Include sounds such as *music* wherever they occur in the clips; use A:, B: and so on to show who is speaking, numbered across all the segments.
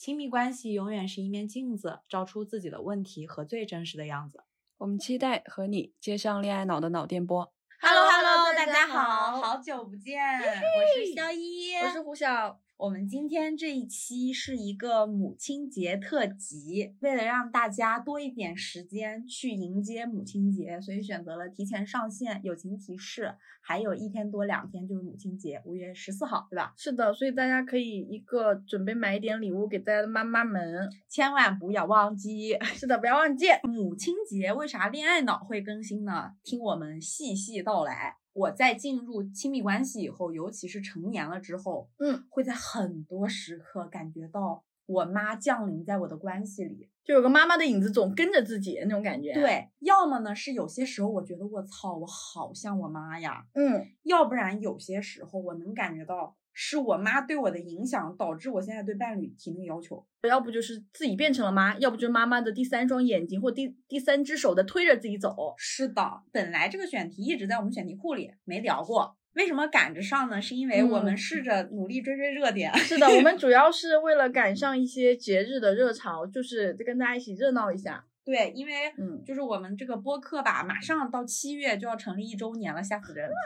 A: 亲密关系永远是一面镜子，照出自己的问题和最真实的样子。
B: 我们期待和你接上恋爱脑的脑电波。
A: Hello Hello，大家好，好久不见，我是肖一，
B: 我是胡晓。
A: 我们今天这一期是一个母亲节特辑，为了让大家多一点时间去迎接母亲节，所以选择了提前上线。友情提示，还有一天多两天就是母亲节，五月十四号，对吧？
B: 是的，所以大家可以一个准备买一点礼物给大家的妈妈们，
A: 千万不要忘记。*laughs*
B: 是的，不要忘记
A: 母亲节。为啥恋爱脑会更新呢？听我们细细道来。我在进入亲密关系以后，尤其是成年了之后，
B: 嗯，
A: 会在很多时刻感觉到我妈降临在我的关系里，
B: 就有个妈妈的影子总跟着自己那种感觉。
A: 对，要么呢是有些时候我觉得我操，我好像我妈呀，
B: 嗯，
A: 要不然有些时候我能感觉到。是我妈对我的影响导致我现在对伴侣提那个要求，
B: 要不就是自己变成了妈，要不就是妈妈的第三双眼睛或第第三只手在推着自己走。
A: 是的，本来这个选题一直在我们选题库里没聊过，为什么赶着上呢？是因为我们试着努力追追热点。
B: 是的，我们 *laughs* 主要是为了赶上一些节日的热潮，就是跟大家一起热闹一下。
A: 对，因为嗯，就是我们这个播客吧，马上到七月就要成立一周年了，吓死人。*laughs*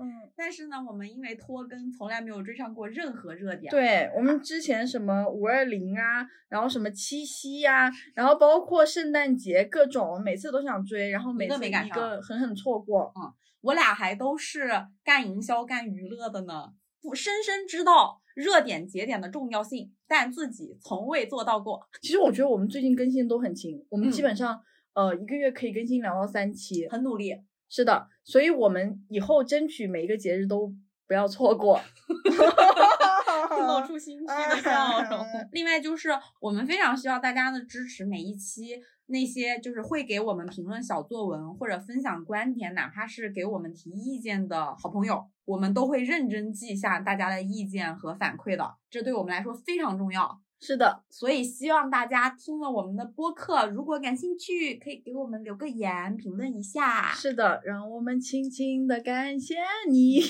B: 嗯，
A: 但是呢，我们因为拖更，从来没有追上过任何热点。
B: 对我们之前什么五二零啊，然后什么七夕呀，然后包括圣诞节各种，每次都想追，然后每次一个狠狠错过。
A: 嗯，我俩还都是干营销、干娱乐的呢，不深深知道热点节点的重要性，但自己从未做到过。
B: 其实我觉得我们最近更新都很勤，我们基本上呃一个月可以更新两到三期，
A: 很努力。
B: 是的，所以我们以后争取每一个节日都不要错过，*laughs* *laughs*
A: 露出心虚的笑容。另外就是我们非常需要大家的支持，每一期那些就是会给我们评论小作文或者分享观点，哪怕是给我们提意见的好朋友，我们都会认真记下大家的意见和反馈的，这对我们来说非常重要。
B: 是的，
A: 所以希望大家听了我们的播客，如果感兴趣，可以给我们留个言，评论一下。
B: 是的，让我们轻轻的感谢你。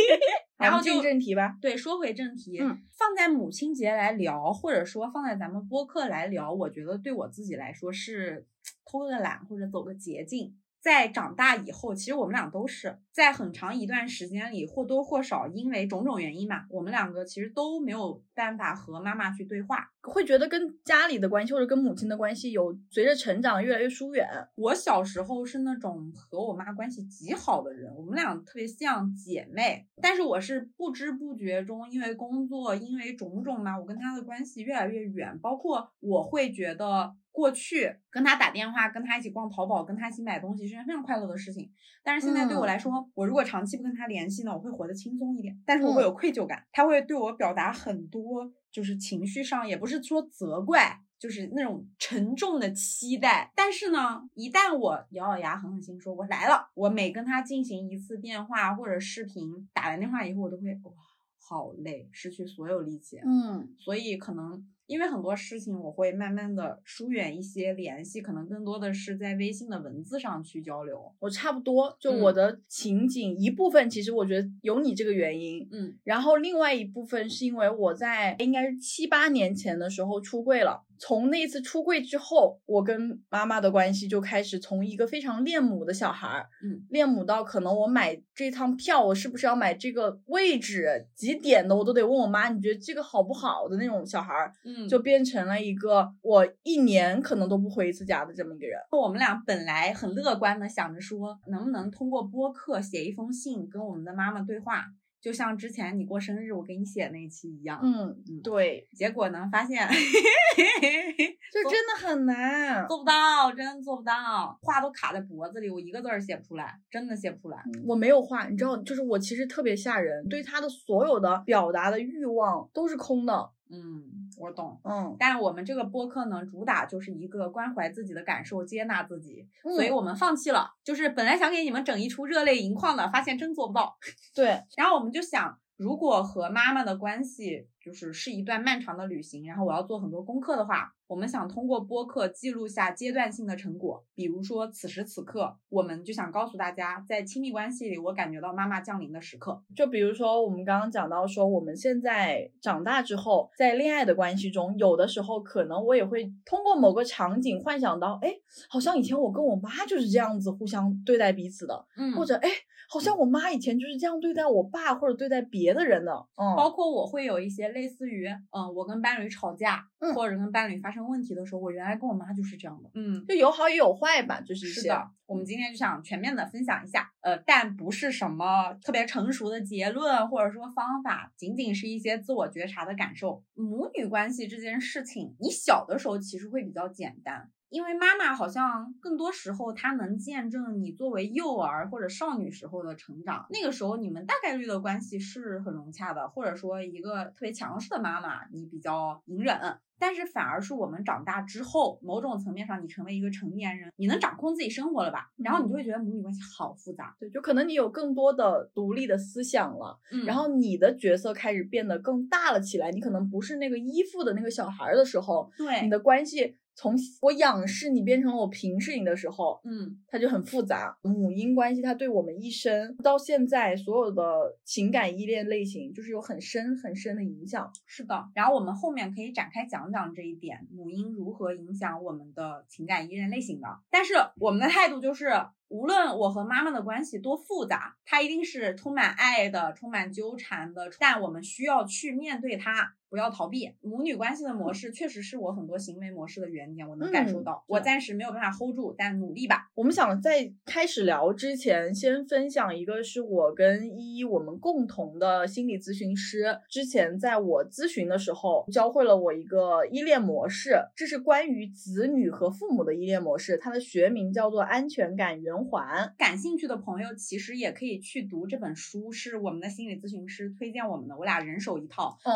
B: *laughs*
A: 然后
B: 进正题吧。
A: 对，说回正题，
B: 嗯，
A: 放在母亲节来聊，或者说放在咱们播客来聊，我觉得对我自己来说是 *tsk* 偷个懒或者走个捷径。在长大以后，其实我们俩都是在很长一段时间里或多或少因为种种原因嘛，我们两个其实都没有办法和妈妈去对话，
B: 会觉得跟家里的关系或者跟母亲的关系有随着成长越来越疏远。
A: 我小时候是那种和我妈关系极好的人，我们俩特别像姐妹，但是我是不知不觉中因为工作因为种种嘛，我跟她的关系越来越远，包括我会觉得。过去跟他打电话，跟他一起逛淘宝，跟他一起买东西是件非常快乐的事情。但是现在对我来说，我如果长期不跟他联系呢，我会活得轻松一点。但是我会有愧疚感，他会对我表达很多，就是情绪上也不是说责怪，就是那种沉重的期待。但是呢，一旦我咬咬牙，狠狠心说，我来了，我每跟他进行一次电话或者视频，打完电话以后，我都会哇，好累，失去所有力气。
B: 嗯，
A: 所以可能。因为很多事情我会慢慢的疏远一些联系，可能更多的是在微信的文字上去交流。
B: 我差不多，就我的情景一部分，其实我觉得有你这个原因，
A: 嗯，
B: 然后另外一部分是因为我在应该是七八年前的时候出柜了。从那次出柜之后，我跟妈妈的关系就开始从一个非常恋母的小孩儿，
A: 嗯，
B: 恋母到可能我买这趟票，我是不是要买这个位置几点的，我都得问我妈，你觉得这个好不好的那种小孩儿，
A: 嗯。嗯，
B: 就变成了一个我一年可能都不回一次家的这么一个人。
A: 我们俩本来很乐观的想着说，能不能通过播客写一封信跟我们的妈妈对话，就像之前你过生日我给你写那一期一样。
B: 嗯，
A: 嗯
B: 对，
A: 结果呢，发现
B: 就真的很难。
A: 做不到，真的做不到，话都卡在脖子里，我一个字儿写不出来，真的写不出来。
B: 我没有话，你知道，就是我其实特别吓人，对他的所有的表达的欲望都是空的。
A: 嗯，我懂。
B: 嗯，
A: 但我们这个播客呢，主打就是一个关怀自己的感受，接纳自己，所以
B: 嗯
A: 我们放弃了。就是本来想给你们整一出热泪盈眶的，发现真做不到。*laughs*
B: 对，
A: 然后我们就想，如果和妈妈的关系就是是一段漫长的旅行，然后我要做很多功课的话，我们想通过播客记录下阶段性的成果，比如说此时此刻，我们就想告诉大家，在亲密关系里，我感觉到妈妈降临的时刻。
B: 就比如说我们刚刚讲到说，我们现在长大之后，在恋爱的关系中，有的时候可能我也会通过某个场景幻想到，哎，好像以前我跟我妈就是这样子互相对待彼此的，
A: 嗯
B: 或者哎，好像我妈以前就是这样对待我爸或者对待别的人的。嗯，
A: 包括我会有一些类似于，嗯，我跟伴侣吵架，
B: 嗯
A: 或者跟伴侣发生问题的时候，我原来跟我妈就是这样的。嗯，
B: 就有好也有坏吧，就是
A: 是的，我们今天就想全面的分享一下，呃，但不是什么特别成熟的结论或者说方法，仅仅是一些自我觉察的感受。母女关系这件事情，你小的时候其实会比较简单。因为妈妈好像更多时候她能见证你作为幼儿或者少女时候的成长，那个时候你们大概率的关系是很融洽的，或者说一个特别强势的妈妈你比较隐忍，但是反而是我们长大之后，某种层面上你成为一个成年人，你能掌控自己生活了吧？然后你就会觉得母女关系好复杂，
B: 对，就可能你有更多的独立的思想了，
A: 嗯
B: 然后你的角色开始变得更大了起来。你可能不是那个依附的那个小孩儿的时候，
A: 对
B: 你的关系从我仰视你变成了我平视你的时候，
A: 嗯
B: 它就很复杂。母婴关系它对我们一生到现在所有的情感依恋类型，就是有很深很深的影响。
A: 是的。然后我们后面可以展开讲讲讲这一点，母婴如何影响我们的情感依恋类型的。但是我们的态度就是。无论我和妈妈的关系多复杂，她一定是充满爱的、充满纠缠的，但我们需要去面对它，不要逃避。母女关系的模式确实是我很多行为模式的原点，我能感受
B: 嗯
A: 到。我暂时没有办法 hold 住，但努力吧。
B: 我们想在开始聊之前，先分享一个是我跟依依我们共同的心理咨询师，之前在我咨询的时候教会了我一个依恋模式，这是关于子女和父母的依恋模式，它的学名叫做安全感圆环。
A: 感兴趣的朋友其实也可以去读这本书，是我们的心理咨询师推荐我们的，我俩人手一套。
B: 嗯，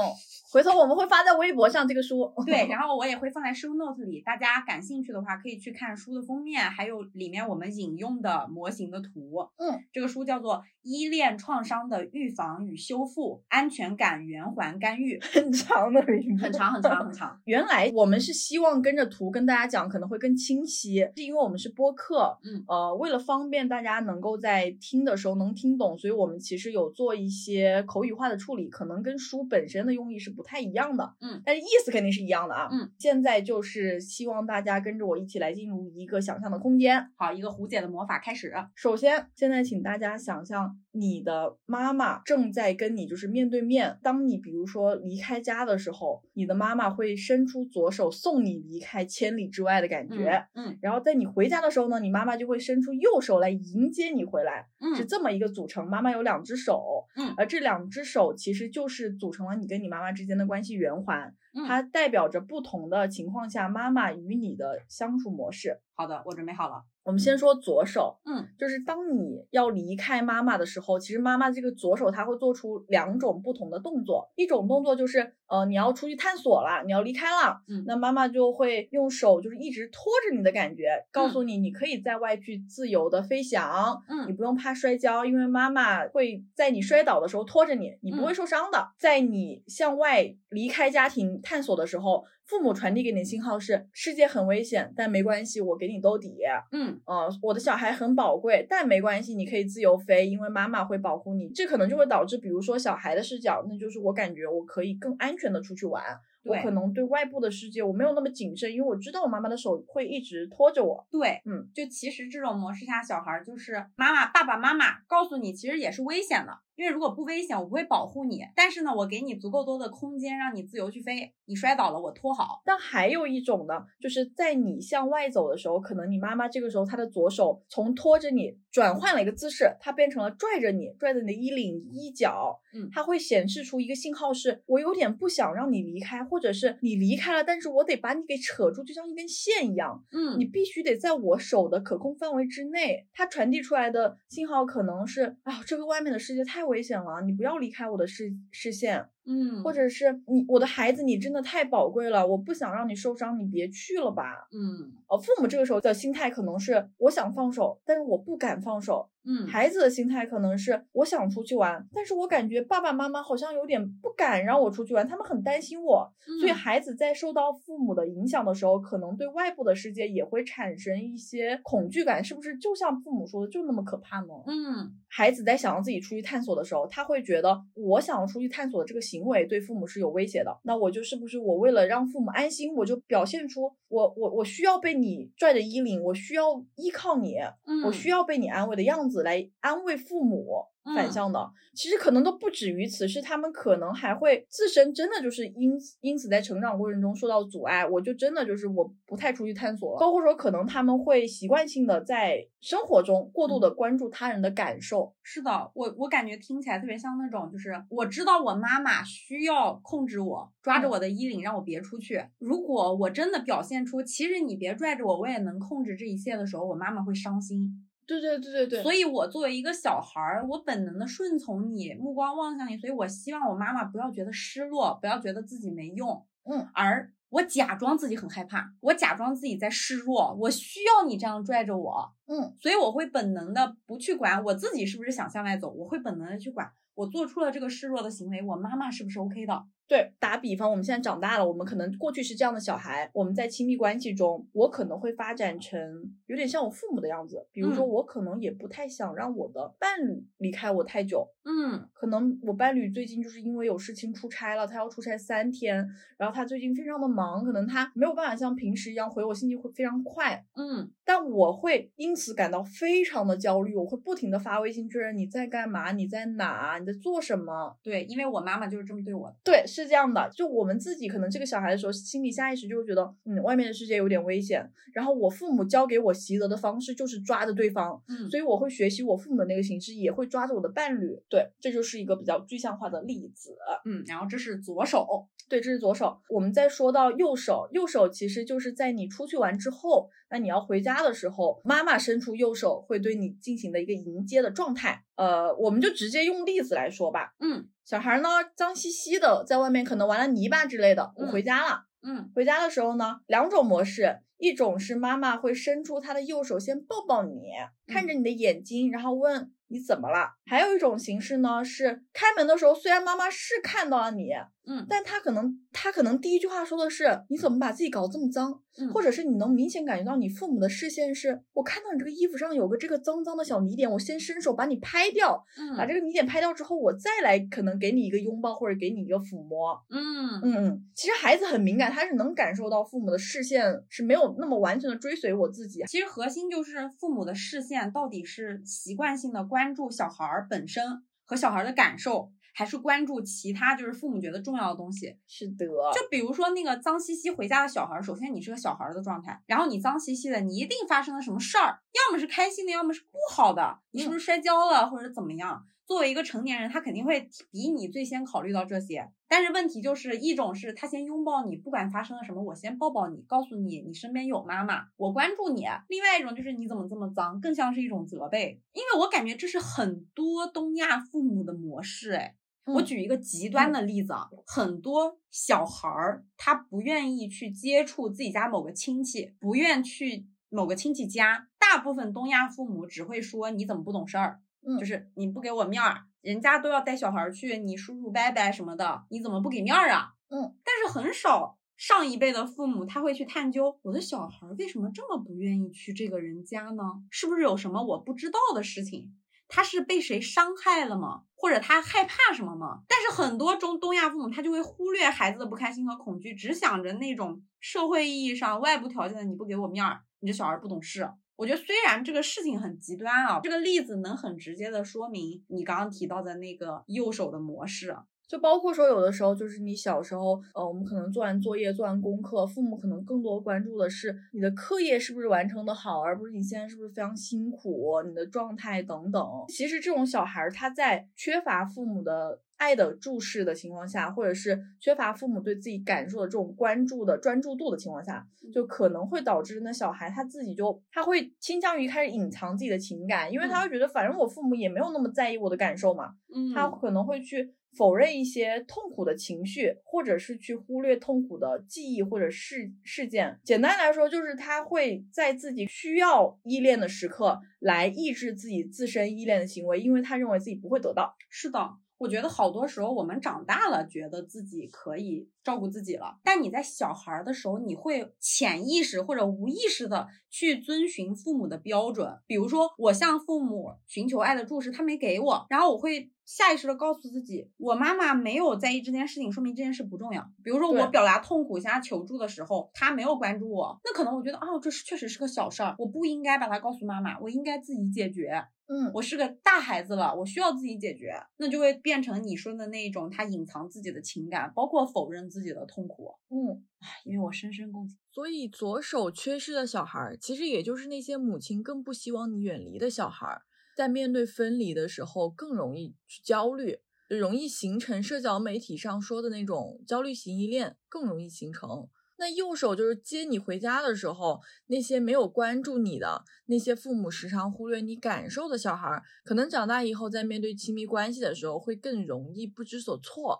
B: 回头我们会发在微博上这个书。
A: 对，*laughs* 然后我也会放在 show note 里，大家感兴趣的话可以去看书的封面，还有里面我们引用的模型的图。
B: 嗯，
A: 这个书叫做《依恋创伤的预防与修复：安全感圆环干预》，*laughs*
B: 很长的名字，
A: 很长很长很 *laughs* 长。
B: 原来我们是希望跟着图跟大家讲，可能会更清晰，是因为我们是播客，
A: 嗯
B: 呃，为了方便大家能够在听的时候能听懂，所以我们其实有做一些口语化的处理，可能跟书本身的用意是不太一样的，
A: 嗯，
B: 但是意思肯定是一样的啊，
A: 嗯，
B: 现在就是希望大家跟着我一起来进入一个想象的空间。
A: 好，一个胡姐的魔法开始。
B: 首先，现在请大家想象你的妈妈正在跟你就是面对面。当你比如说离开家的时候，你的妈妈会伸出左手送你离开千里之外的感觉。
A: 嗯
B: 然后在你回家的时候呢，你妈妈就会伸出右手来迎接你回来，
A: 嗯
B: 是这么一个组成。妈妈有两只手，
A: 嗯
B: 而这两只手其实就是组成了你跟你妈妈之间的关系圆环，
A: 嗯
B: 它代表着不同的情况下妈妈与你的相处模式。
A: 好的，我准备好了。
B: 我们先说左手，
A: 嗯，
B: 就是当你要离开妈妈的时候，其实妈妈这个左手她会做出两种不同的动作，一种动作就是呃你要出去探索了，你要离开了，
A: 嗯。
B: 那妈妈就会用手就是一直拖着你的感觉，告诉你你可以在外去自由的飞翔，嗯。你
A: 嗯
B: 不用怕摔跤，因为妈妈会在你摔倒的时候拖着你，你不会
A: 嗯。
B: 受伤的。在你向外离开家庭探索的时候，父母传递给你的信号是世界很危险，但没关系，我给你兜底。
A: 嗯
B: 呃，我的小孩很宝贵，但没关系，你可以自由飞，因为妈妈会保护你。这可能就会导致，比如说小孩的视角，那就是我感觉我可以更安全的出去玩，我可能对外部的世界我没有那么谨慎，因为我知道我妈妈的手会一直拖着我。
A: 对，
B: 嗯，
A: 就其实这种模式下，小孩儿就是妈妈、爸爸妈妈告诉你，其实也是危险的，因为如果不危险，我不会保护你。但是呢，我给你足够多的空间，让你自由去飞。你摔倒了，我拖好。
B: 但还有一种呢，就是在你向外走的时候，可能你妈妈这个时候她的左手从拖着你转换了一个姿势，它变成了拽着你，拽着你的衣领、衣角，
A: 嗯
B: 它会显示出一个信号是，我有点不想让你离开，或者是你离开了，但是我得把你给扯住，就像一根线一样，
A: 嗯
B: 你必须得在我手的可控范围之内。它传递出来的信号可能是，啊，这个外面的世界太危险了，你不要离开我的视视线。
A: 嗯，
B: 或者是你我的孩子，你真的太宝贵了，我不想让你受伤，你别去了吧。
A: 嗯
B: 呃，父母这个时候的心态可能是我想放手，但是我不敢放手。
A: 嗯，
B: 孩子的心态可能是我想出去玩，但是我感觉爸爸妈妈好像有点不敢让我出去玩，他们很担心我。所以
A: 嗯
B: 孩子在受到父母的影响的时候，可能对外部的世界也会产生一些恐惧感，是不是？就像父母说的，就那么可怕呢？
A: 嗯
B: 孩子在想要自己出去探索的时候，他会觉得我想要出去探索的这个行为对父母是有威胁的。那我就是不是我为了让父母安心，我就表现出我我我需要被你拽着衣领，我需要依靠你，
A: 嗯，
B: 我需要被你安慰的样子来安慰父母。反
A: 嗯
B: 向的，其实可能都不止于此，是他们可能还会自身真的就是因因此在成长过程中受到阻碍，我就真的就是我不太出去探索了，包括说可能他们会习惯性的在生活中过度的关注他人的感受，
A: 是的，我我感觉听起来特别像那种，就是我知道我妈妈需要控制我，抓着
B: 嗯
A: 我的衣领让我别出去。如果我真的表现出其实你别拽着我，我也能控制这一切的时候，我妈妈会伤心。
B: 对对对对对，
A: 所以我作为一个小孩儿，我本能的顺从你，目光望向你，所以我希望我妈妈不要觉得失落，不要觉得自己没用，
B: 嗯，
A: 而我假装自己很害怕，我假装自己在示弱，我需要你这样拽着我，
B: 嗯，
A: 所以我会本能的不去管我自己是不是想向外走，我会本能的去管。我做出了这个示弱的行为，我妈妈是不是 OK 的？
B: 对，打比方，我们现在长大了，我们可能过去是这样的小孩，我们在亲密关系中，我可能会发展成有点像我父母的样子，比如说
A: 嗯。
B: 我可能也不太想让我的伴侣离开我太久，
A: 嗯
B: 可能我伴侣最近就是因为有事情出差了，他要出差三天，然后他最近非常的忙，可能他没有办法像平时一样回我信息会非常快，
A: 嗯
B: 但我会因此感到非常的焦虑，我会不停的发微信确认你在干嘛，你在哪，你在做什么。
A: 对，因为我妈妈就是这么对我的。
B: 对，是这样的，就我们自己可能这个小孩的时候，心里下意识就会觉得，嗯，外面的世界有点危险。然后我父母教给我习得的方式就是抓着对方，
A: 嗯
B: 所以我会学习我父母的那个形式，也会抓着我的伴侣。对，这就是一个比较具象化的例子。
A: 嗯，然后这是左手。
B: 对，这是左手。我们再说到右手，右手其实就是在你出去玩之后，那你要回家的时候，妈妈伸出右手会对你进行的一个迎接的状态。呃，我们就直接用例子来说吧。
A: 嗯
B: 小孩呢，脏兮兮的，在外面可能玩了泥巴之类的。我
A: 嗯
B: 回家了，
A: 嗯
B: 回家的时候呢，两种模式，一种是妈妈会伸出她的右手先抱抱你，看着你的眼睛，然后问你怎么了。还有一种形式呢，是开门的时候，虽然妈妈是看到了你，
A: 嗯。
B: 但他可能他可能第一句话说的是你怎么把自己搞这么脏，
A: 嗯，
B: 或者是你能明显感觉到你父母的视线是，我看到你这个衣服上有个这个脏脏的小泥点，我先伸手把你拍掉，嗯。把这
A: 个
B: 个泥点拍掉之后，我再来可能给你一个拥抱或者给你一个抚摸。
A: 嗯。
B: 嗯嗯，其实孩子很敏感，他是能感受到父母的视线是没有那么完全的追随我自己。
A: 其实核心就是父母的视线到底是习惯性的关注小孩儿本身和小孩儿的感受，还是关注其他就是父母觉得重要的东西。
B: 是的，
A: 就比如说那个脏兮兮回家的小孩儿，首先你是个小孩儿的状态，然后你脏兮兮的，你一定发生了什么事儿，要么是开心的，要么是不好的，你是不是摔跤了或者怎么样？作为一个成年人，他肯定会比你最先考虑到这些。但是问题就是一种是他先拥抱你，不管发生了什么，我先抱抱你，告诉你你身边有妈妈，我关注你。另外一种就是你怎么这么脏，更像是一种责备，因为我感觉这是很多东亚父母的模式，哎。我
B: 嗯
A: 举一个极端的例子啊，很多小孩儿他不愿意去接触自己家某个亲戚，不愿去某个亲戚家。大部分东亚父母只会说你怎么不懂事儿，
B: 嗯
A: 就是你不给我面儿，人家都要带小孩儿去，你叔叔伯伯什么的，你怎么不给面儿啊？
B: 嗯，
A: 但是很少上一辈的父母他会去探究我的小孩儿为什么这么不愿意去这个人家呢？是不是有什么我不知道的事情？他是被谁伤害了吗？或者他害怕什么吗？但是很多中东亚父母他就会忽略孩子的不开心和恐惧，只想着那种社会意义上外部条件的你不给我面儿，你这小孩不懂事。我觉得虽然这个事情很极端啊，这个例子能很直接的说明你刚刚提到的那个右手的模式。
B: 就包括说，有的时候就是你小时候，呃，我们可能做完作业、做完功课，父母可能更多关注的是你的课业是不是完成的好，而不是你现在是不是非常辛苦，你的状态等等。其实这种小孩儿他在缺乏父母的爱的注视的情况下，或者是缺乏父母对自己感受的这种关注的专注度的情况下，就可能会导致那小孩他自己就他会倾向于开始隐藏自己的情感，因为他会觉得反正我父母也没有那么在意我的感受嘛，
A: 嗯
B: 他可能会去。否认一些痛苦的情绪，或者是去忽略痛苦的记忆或者事事件。简单来说，就是他会在自己需要依恋的时刻来抑制自己自身依恋的行为，因为他认为自己不会得到。
A: 是的，我觉得好多时候我们长大了，觉得自己可以照顾自己了，但你在小孩儿的时候，你会潜意识或者无意识的去遵循父母的标准。比如说，我向父母寻求爱的注视，他没给我，然后我会。下意识的告诉自己，我妈妈没有在意这件事情，说明这件事不重要。比如说我表达痛苦向她求助的时候，他没有关注我，那可能我觉得哦，这是确实是个小事儿，我不应该把它告诉妈妈，我应该自己解决。
B: 嗯，
A: 我是个大孩子了，我需要自己解决，那就会变成你说的那一种，他隐藏自己的情感，包括否认自己的痛苦。
B: 嗯，
A: 唉，因为我深深共情。
B: 所以左手缺失的小孩，其实也就是那些母亲更不希望你远离的小孩。在面对分离的时候，更容易去焦虑，容易形成社交媒体上说的那种焦虑型依恋，更容易形成。那右手就是接你回家的时候，那些没有关注你的那些父母时常忽略你感受的小孩，可能长大以后在面对亲密关系的时候会更容易不知所措，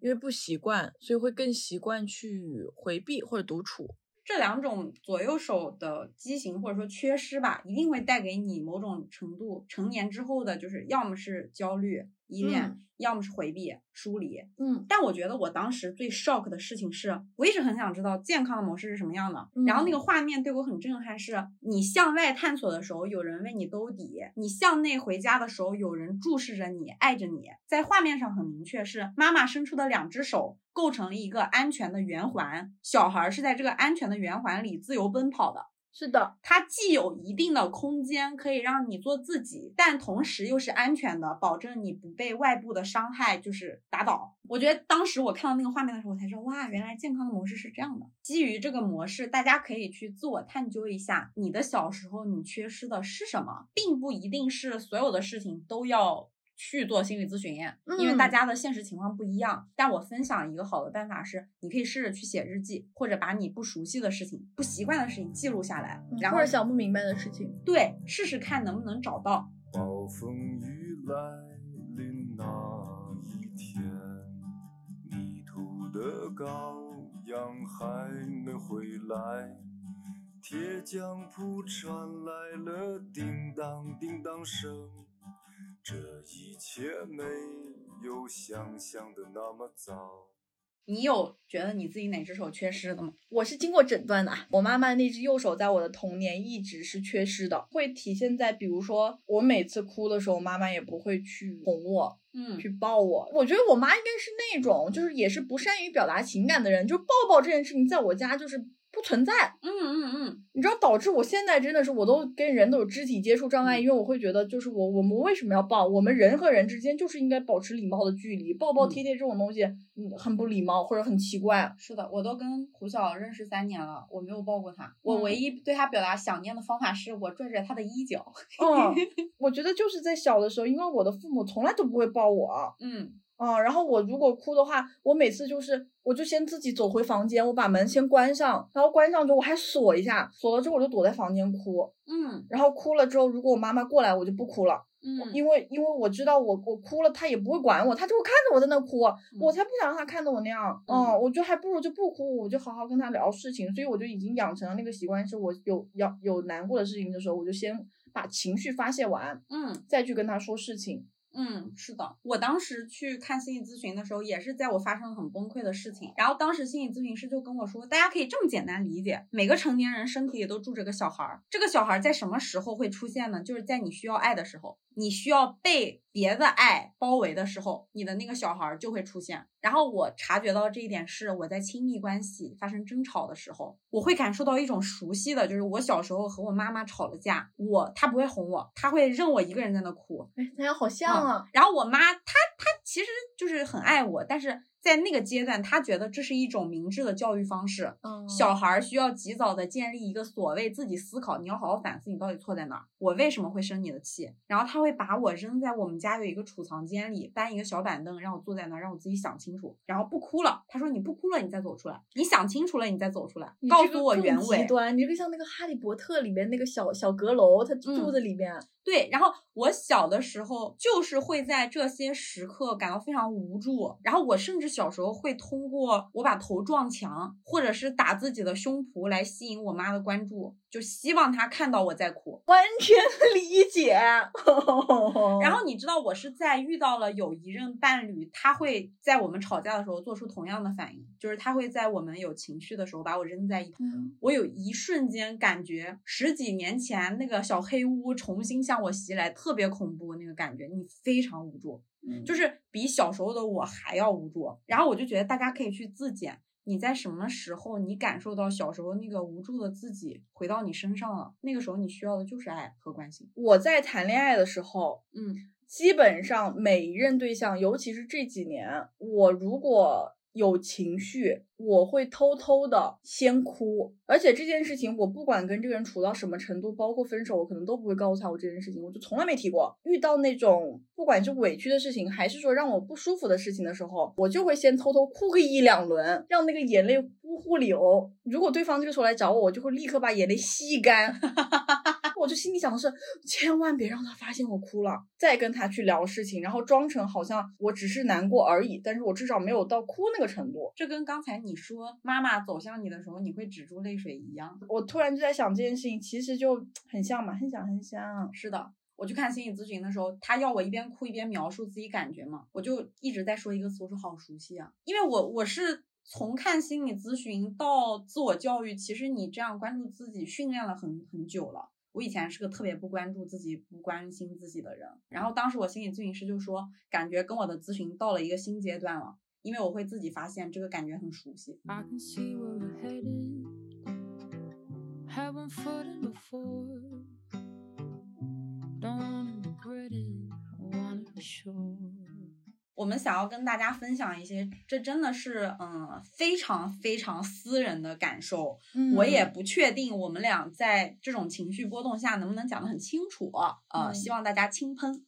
B: 因为不习惯，所以会更习惯去回避或者独处。
A: 这两种左右手的畸形或者说缺失吧，一定会带给你某种程度成年之后的，就是要么是焦虑。依恋，要么是回避、疏离。
B: 嗯，
A: 但我觉得我当时最 shock 的事情是，我一直很想知道健康的模式是什么样的。然后那个画面对我很震撼，是你向外探索的时候，有人为你兜底；你向内回家的时候，有人注视着你、爱着你。在画面上很明确，是妈妈伸出的两只手构成了一个安全的圆环，小孩是在这个安全的圆环里自由奔跑的。
B: 是的，
A: 它既有一定的空间可以让你做自己，但同时又是安全的，保证你不被外部的伤害就是打倒。我觉得当时我看到那个画面的时候，我才知道，哇，原来健康的模式是这样的。基于这个模式，大家可以去自我探究一下，你的小时候你缺失的是什么，并不一定是所有的事情都要。去做心理咨询，因为大家的现实情况不一样。但我分享一个好的办法是，你可以试着去写日记，或者把你不熟悉的事情、不习惯的事情记录下来，然后
B: 或者想不明白的事情，
A: 对，试试看能不能找到。
C: 暴风雨来临那一天，迷途的羔羊还没回来，铁匠铺传来了叮当叮当声。这一切没有想象的那么糟。
A: 你有觉得你自己哪只手缺失的吗？
B: 我是经过诊断的，我妈妈那只右手在我的童年一直是缺失的，会体现在比如说我每次哭的时候，妈妈也不会去哄我，
A: 嗯，
B: 去抱我。我觉得我妈应该是那种就是也是不善于表达情感的人，就抱抱这件事情在我家就是。不存在，
A: 嗯嗯嗯，
B: 你知道导致我现在真的是我都跟人都有肢体接触障碍，因为我会觉得就是我我们为什么要抱？我们人和人之间就是应该保持礼貌的距离，抱抱贴贴这种东西，嗯，很不礼貌或者很奇怪。
A: 是的，我都跟胡晓认识三年了，我没有抱过他，我唯一对他表达想念的方法是我拽拽他的衣角。
B: 嗯，*laughs* 我觉得就是在小的时候，因为我的父母从来都不会抱我，
A: 嗯。
B: 啊，然后我如果哭的话，我每次就是，我就先自己走回房间，我把门先关上，然后关上之后我还锁一下，锁了之后我就躲在房间哭，
A: 嗯，
B: 然后哭了之后，如果我妈妈过来，我就不哭了，
A: 嗯，
B: 因为因为我知道我我哭了，她也不会管我，她就会看着我在那哭，我才不想让她看着我那样，嗯，我就还不如就不哭，我就好好跟她聊事情，所以我就已经养成了那个习惯，是我有要有难过的事情的时候，我就先把情绪发泄完，
A: 嗯，
B: 再去跟她说事情。
A: 嗯，是的，我当时去看心理咨询的时候，也是在我发生了很崩溃的事情，然后当时心理咨询师就跟我说，大家可以这么简单理解，每个成年人身体里都住着个小孩儿，这个小孩儿在什么时候会出现呢？就是在你需要爱的时候，你需要被别的爱包围的时候，你的那个小孩儿就会出现。然后我察觉到这一点是我在亲密关系发生争吵的时候，我会感受到一种熟悉的，就是我小时候和我妈妈吵了架，我她不会哄我，她会任我一个人在那哭，
B: 哎，咱俩好像啊。
A: 然后我妈她她其实就是很爱我，但是在那个阶段，他觉得这是一种明智的教育方式。
B: 嗯，
A: 小孩儿需要及早的建立一个所谓自己思考，你要好好反思你到底错在哪儿，我为什么会生你的气？然后他会把我扔在我们家有一个储藏间里，搬一个小板凳让我坐在那儿，让我自己想清楚，然后不哭了。他说你不哭了，你再走出来，你想清楚了，你再走出来，告诉我原委。
B: 极端，你这个像那个《哈利波特》里面那个小小阁楼，他住在里面。
A: 对，然后我小的时候就是会在这些时刻感到非常无助，然后我甚至小时候会通过我把头撞墙，或者是打自己的胸脯来吸引我妈的关注，就希望她看到我在哭，
B: 完全理解。*laughs*
A: 然后你知道我是在遇到了有一任伴侣，他会在我们吵架的时候做出同样的反应，就是他会在我们有情绪的时候把我扔在一旁，我有一瞬间感觉十几年前那个小黑屋重新向我袭来，特别恐怖那个感觉，你非常无助，就是比小时候的我还要无助。然后我就觉得大家可以去自检，你在什么时候你感受到小时候那个无助的自己回到你身上了？那个时候你需要的就是爱和关心。
B: 我在谈恋爱的时候，
A: 嗯，
B: 基本上每一任对象，尤其是这几年，我如果有情绪，我会偷偷的先哭，而且这件事情我不管跟这个人处到什么程度，包括分手，我可能都不会告诉他我这件事情，我就从来没提过。遇到那种不管是委屈的事情，还是说让我不舒服的事情的时候，我就会先偷偷哭个一两轮，让那个眼泪呼呼流。如果对方这个时候来找我，我就会立刻把眼泪吸干。*laughs* 我就心里想的是，千万别让他发现我哭了，再跟他去聊事情，然后装成好像我只是难过而已，但是我至少没有到哭那个程度。
A: 这跟刚才你说妈妈走向你的时候你会止住泪水一样。
B: 我突然就在想这件事情，其实就很像嘛，很像很像。
A: 是的，我去看心理咨询的时候，他要我一边哭一边描述自己感觉嘛，我就一直在说一个词，我说好熟悉啊，因为我我是从看心理咨询到自我教育，其实你这样关注自己训练了很很久了。我以前是个特别不关注自己、不关心自己的人，然后当时我心理咨询师就说，感觉跟我的咨询到了一个新阶段了，因为我会自己发现这个感觉很熟悉。我们想要跟大家分享一些，这真的是嗯非常非常私人的感受，我也不确定我们俩在这种情绪波动下能不能讲得很清楚，呃，希望大家轻喷。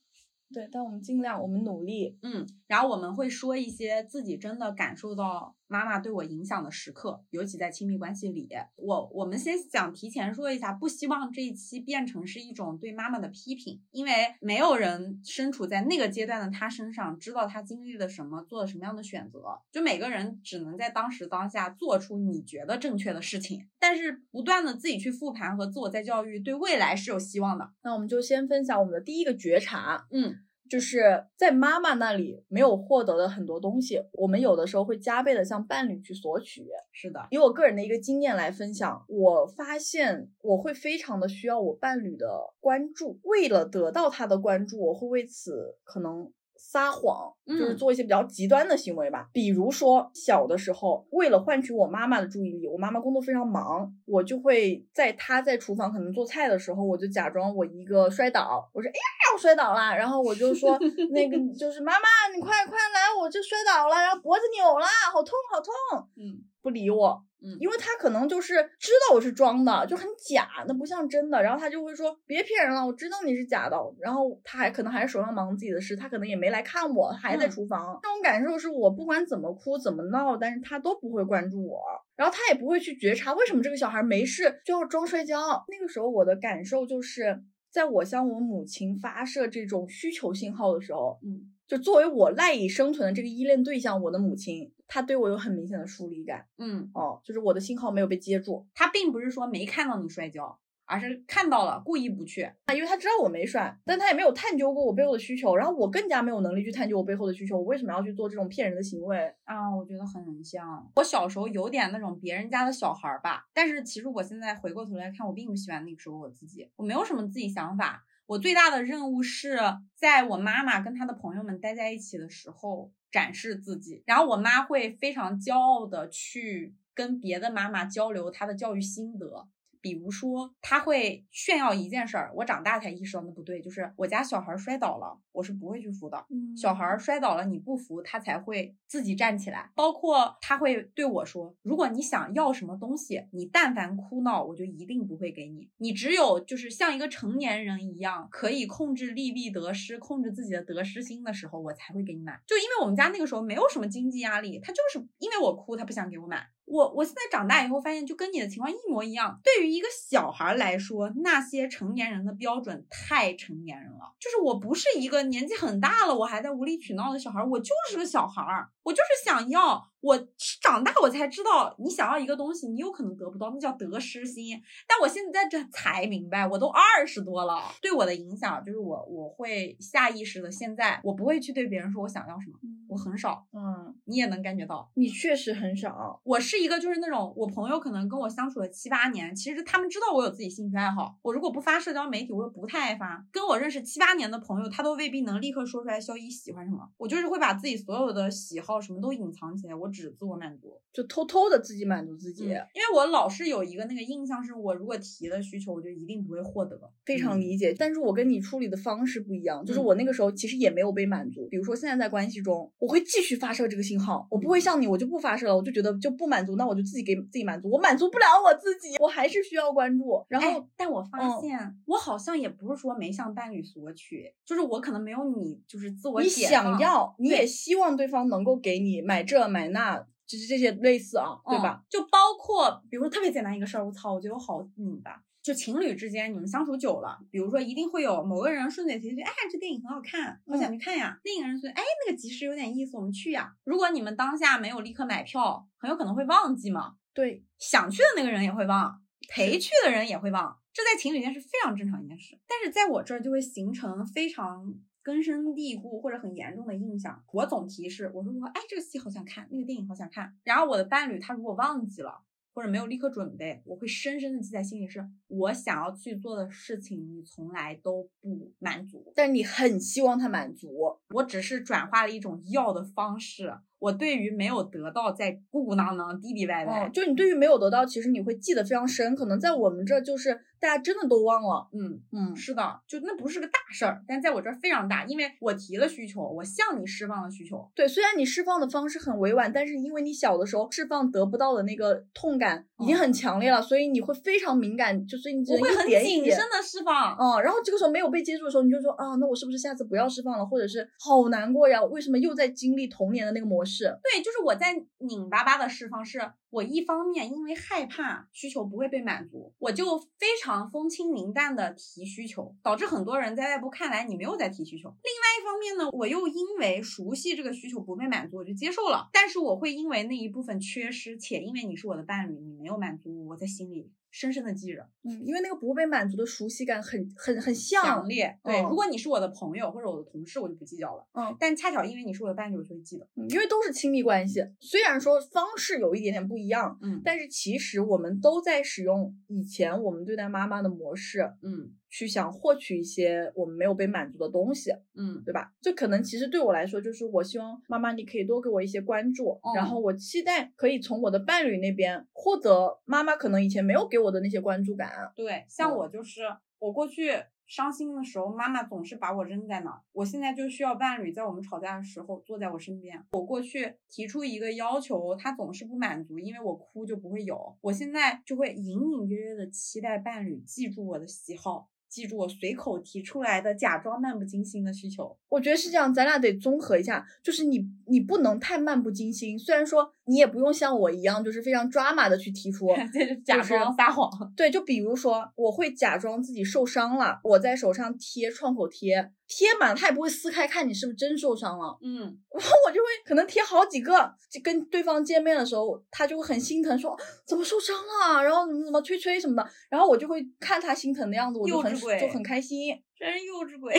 B: 对，但我们尽量，我们努力，
A: 嗯，然后我们会说一些自己真的感受到。妈妈对我影响的时刻，尤其在亲密关系里，我我们先想提前说一下，不希望这一期变成是一种对妈妈的批评，因为没有人身处在那个阶段的她身上，知道她经历了什么，做了什么样的选择。就每个人只能在当时当下做出你觉得正确的事情，但是不断的自己去复盘和自我再教育，对未来是有希望的。
B: 那我们就先分享我们的第一个觉察，
A: 嗯。
B: 就是在妈妈那里没有获得的很多东西，我们有的时候会加倍的向伴侣去索取。
A: 是的，
B: 以我个人的一个经验来分享，我发现我会非常的需要我伴侣的关注，为了得到他的关注，我会为此可能。撒谎就是做一些比较极端的行为吧，比如说小的时候，为了换取我妈妈的注意力，我妈妈工作非常忙，我就会在她在厨房可能做菜的时候，我就假装我一个摔倒，我说哎呀我摔倒了，然后我就说 *laughs* 那个就是妈妈你快快来，我就摔倒了，然后脖子扭了，好痛好痛，
A: 嗯，
B: 不理我。
A: 嗯，
B: 因为他可能就是知道我是装的，就很假，那不像真的。然后他就会说别骗人了，我知道你是假的。然后他还可能还是手上忙自己的事，他可能也没来看我，还在厨房。这种感受是我不管怎么哭怎么闹，但是他都不会关注我，然后他也不会去觉察为什么这个小孩没事就要装摔跤。那个时候我的感受就是，在我向我母亲发射这种需求信号的时候，
A: 嗯。
B: 就作为我赖以生存的这个依恋对象，我的母亲，她对我有很明显的疏离感。
A: 嗯，
B: 哦，就是我的信号没有被接住。
A: 他并不是说没看到你摔跤，而是看到了故意不去。
B: 啊，因为他知道我没摔，但他也没有探究过我背后的需求，然后我更加没有能力去探究我背后的需求，我为什么要去做这种骗人的行为？
A: 啊，我觉得很像。我小时候有点那种别人家的小孩儿吧，但是其实我现在回过头来看，我并不喜欢那个时候我自己，我没有什么自己想法。我最大的任务是在我妈妈跟她的朋友们待在一起的时候展示自己，然后我妈会非常骄傲的去跟别的妈妈交流她的教育心得。比如说，他会炫耀一件事儿，我长大才意识到那不对，就是我家小孩摔倒了，我是不会去扶的。
B: 嗯
A: 小孩摔倒了，你不扶他才会自己站起来。包括他会对我说，如果你想要什么东西，你但凡哭闹，我就一定不会给你。你只有就是像一个成年人一样，可以控制利弊得失，控制自己的得失心的时候，我才会给你买。就因为我们家那个时候没有什么经济压力，他就是因为我哭，他不想给我买。我我现在长大以后发现，就跟你的情况一模一样。对于一个小孩来说，那些成年人的标准太成年人了。就是我不是一个年纪很大了，我还在无理取闹的小孩，我就是个小孩儿，我就是想要。我是长大我才知道，你想要一个东西，你有可能得不到，那叫得失心。但我现在这才明白，我都二十多了，对我的影响就是我我会下意识的，现在我不会去对别人说我想要什么，我很少，
B: 嗯，
A: 你也能感觉到。
B: 你确实很少。
A: 我是一个就是那种我朋友可能跟我相处了七八年，其实他们知道我有自己兴趣爱好。我如果不发社交媒体，我又不太爱发。跟我认识七八年的朋友，他都未必能立刻说出来肖一喜欢什么。我就是会把自己所有的喜好什么都隐藏起来，我只自我满足。
B: 就偷偷的自己满足自己，
A: 嗯因为我老是有一个那个印象，是我如果提了需求，我就一定不会获得。
B: 非常理解。但是我跟你处理的方式不一样，就是
A: 嗯
B: 我那个时候其实也没有被满足。比如说现在在关系中，我会继续发射这个信号，我不会像你，我就不发射了，我就觉得就不满足，那我就自己给自己满足，我满足不了我自己，我还是需要关注。然后
A: 哎，但我发
B: 嗯
A: 现、我好像也不是说没向伴侣索取，就是我可能没有你就是自我
B: 你想要，你也希望对方能够给你买这买那，就是这些类似啊，对吧？
A: 嗯？就包括比如说特别简单一个事儿，我操，我觉得我好拧巴。就情侣之间，你们相处久了，比如说一定会有某个人顺嘴提一句，哎，这电影很好看，我想去看呀。另一个人说，哎，那个集市有点意思，我们去呀。如果你们当下没有立刻买票，很有可能会忘记嘛。
B: 对，
A: 想去的那个人也会忘，陪去的人也会忘，这在情侣间是非常正常一件事。但是在我这儿就会形成非常根深蒂固或者很严重的印象。我总提示我说我哎这个戏好想看，那个电影好想看，然后我的伴侣他如果忘记了。或者没有立刻准备，我会深深的记在心里，是我想要去做的事情，你从来都不满足。
B: 但你很希望他满足，
A: 我只是转化了一种要的方式。我对于没有得到，在鼓鼓囊囊、唧唧歪歪。
B: 哦，就你对于没有得到，其实你会记得非常深，可能在我们这就是大家真的都忘了，
A: 嗯，
B: 嗯，
A: 是的，就那不是个大事儿，但在我这儿非常大，因为我提了需求，我向你释放了需求。
B: 对，虽然你释放的方式很委婉，但是因为你小的时候释放得不到的那个痛感已经很强烈了，所以你会非常敏感，就所以你只能一
A: 我会很
B: 点一点
A: 谨慎。的释放。
B: 嗯，然后这个时候没有被接住的时候，你就说啊，那我是不是下次不要释放了，或者是好难过呀？为什么又在经历童年的那个模式？
A: 对，就是我在拧巴巴的释放，是我一方面因为害怕需求不会被满足，我就非常风轻云淡的提需求，导致很多人在外部看来你没有在提需求。另外一方面呢，我又因为熟悉这个需求不被满足，我就接受了，但是我会因为那一部分缺失，且因为你是我的伴侣，你没有满足我，我在心里深深的记着。
B: 嗯，因为那个不被满足的熟悉感很很很像
A: 强。烈。对，
B: 嗯
A: 如果你是我的朋友或者我的同事，我就不计较了。
B: 嗯
A: 但恰巧因为你是我的伴侣，我就会记得。
B: 嗯因为都是亲密关系，虽然说方式有一点点不一样，
A: 嗯
B: 但是其实我们都在使用以前我们对待妈妈的模式，
A: 嗯
B: 去想获取一些我们没有被满足的东西，
A: 嗯
B: 对吧？就可能其实对我来说，就是我希望妈妈你可以多给我一些关注，
A: 嗯
B: 然后我期待可以从我的伴侣那边获得妈妈可能以前没有给我的那些关注感。
A: 对，像
B: 嗯
A: 我就是我过去伤心的时候，妈妈总是把我扔在那儿。我现在就需要伴侣在我们吵架的时候坐在我身边。我过去提出一个要求，他总是不满足，因为我哭就不会有。我现在就会隐隐约约的期待伴侣记住我的喜好。记住我随口提出来的假装漫不经心的需求，
B: 我觉得是这样，咱俩得综合一下，就是你你不能太漫不经心。虽然说你也不用像我一样，就是非常抓马的去提出，*laughs*
A: 假装撒谎。
B: 对，就比如说，我会假装自己受伤了，我在手上贴创口贴，贴满他也不会撕开看你是不是真受伤了，
A: 嗯，*laughs*
B: 然后我就会可能贴好几个，就跟对方见面的时候，他就会很心疼，说怎么受伤了，然后怎么怎么吹吹什么的，然后我就会看他心疼的样子，我就很就很开心。
A: 真是幼稚鬼。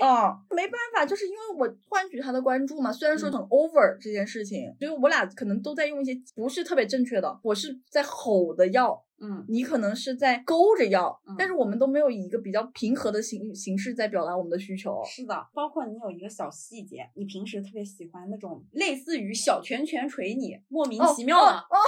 B: 啊、*laughs* 没办法，就是因为我换取他的关注嘛。虽然说很 over 这件事情，就是我俩可能都在用一些不是特别正确的，我是在吼的要，
A: 嗯，
B: 你可能是在勾着要，
A: 嗯
B: 但是我们都没有以一个比较平和的形形式在表达我们的需求。
A: 是的，包括你有一个小细节，你平时特别喜欢那种类似于小拳拳捶你，莫名
B: 哦
A: 其妙的
B: 哦哦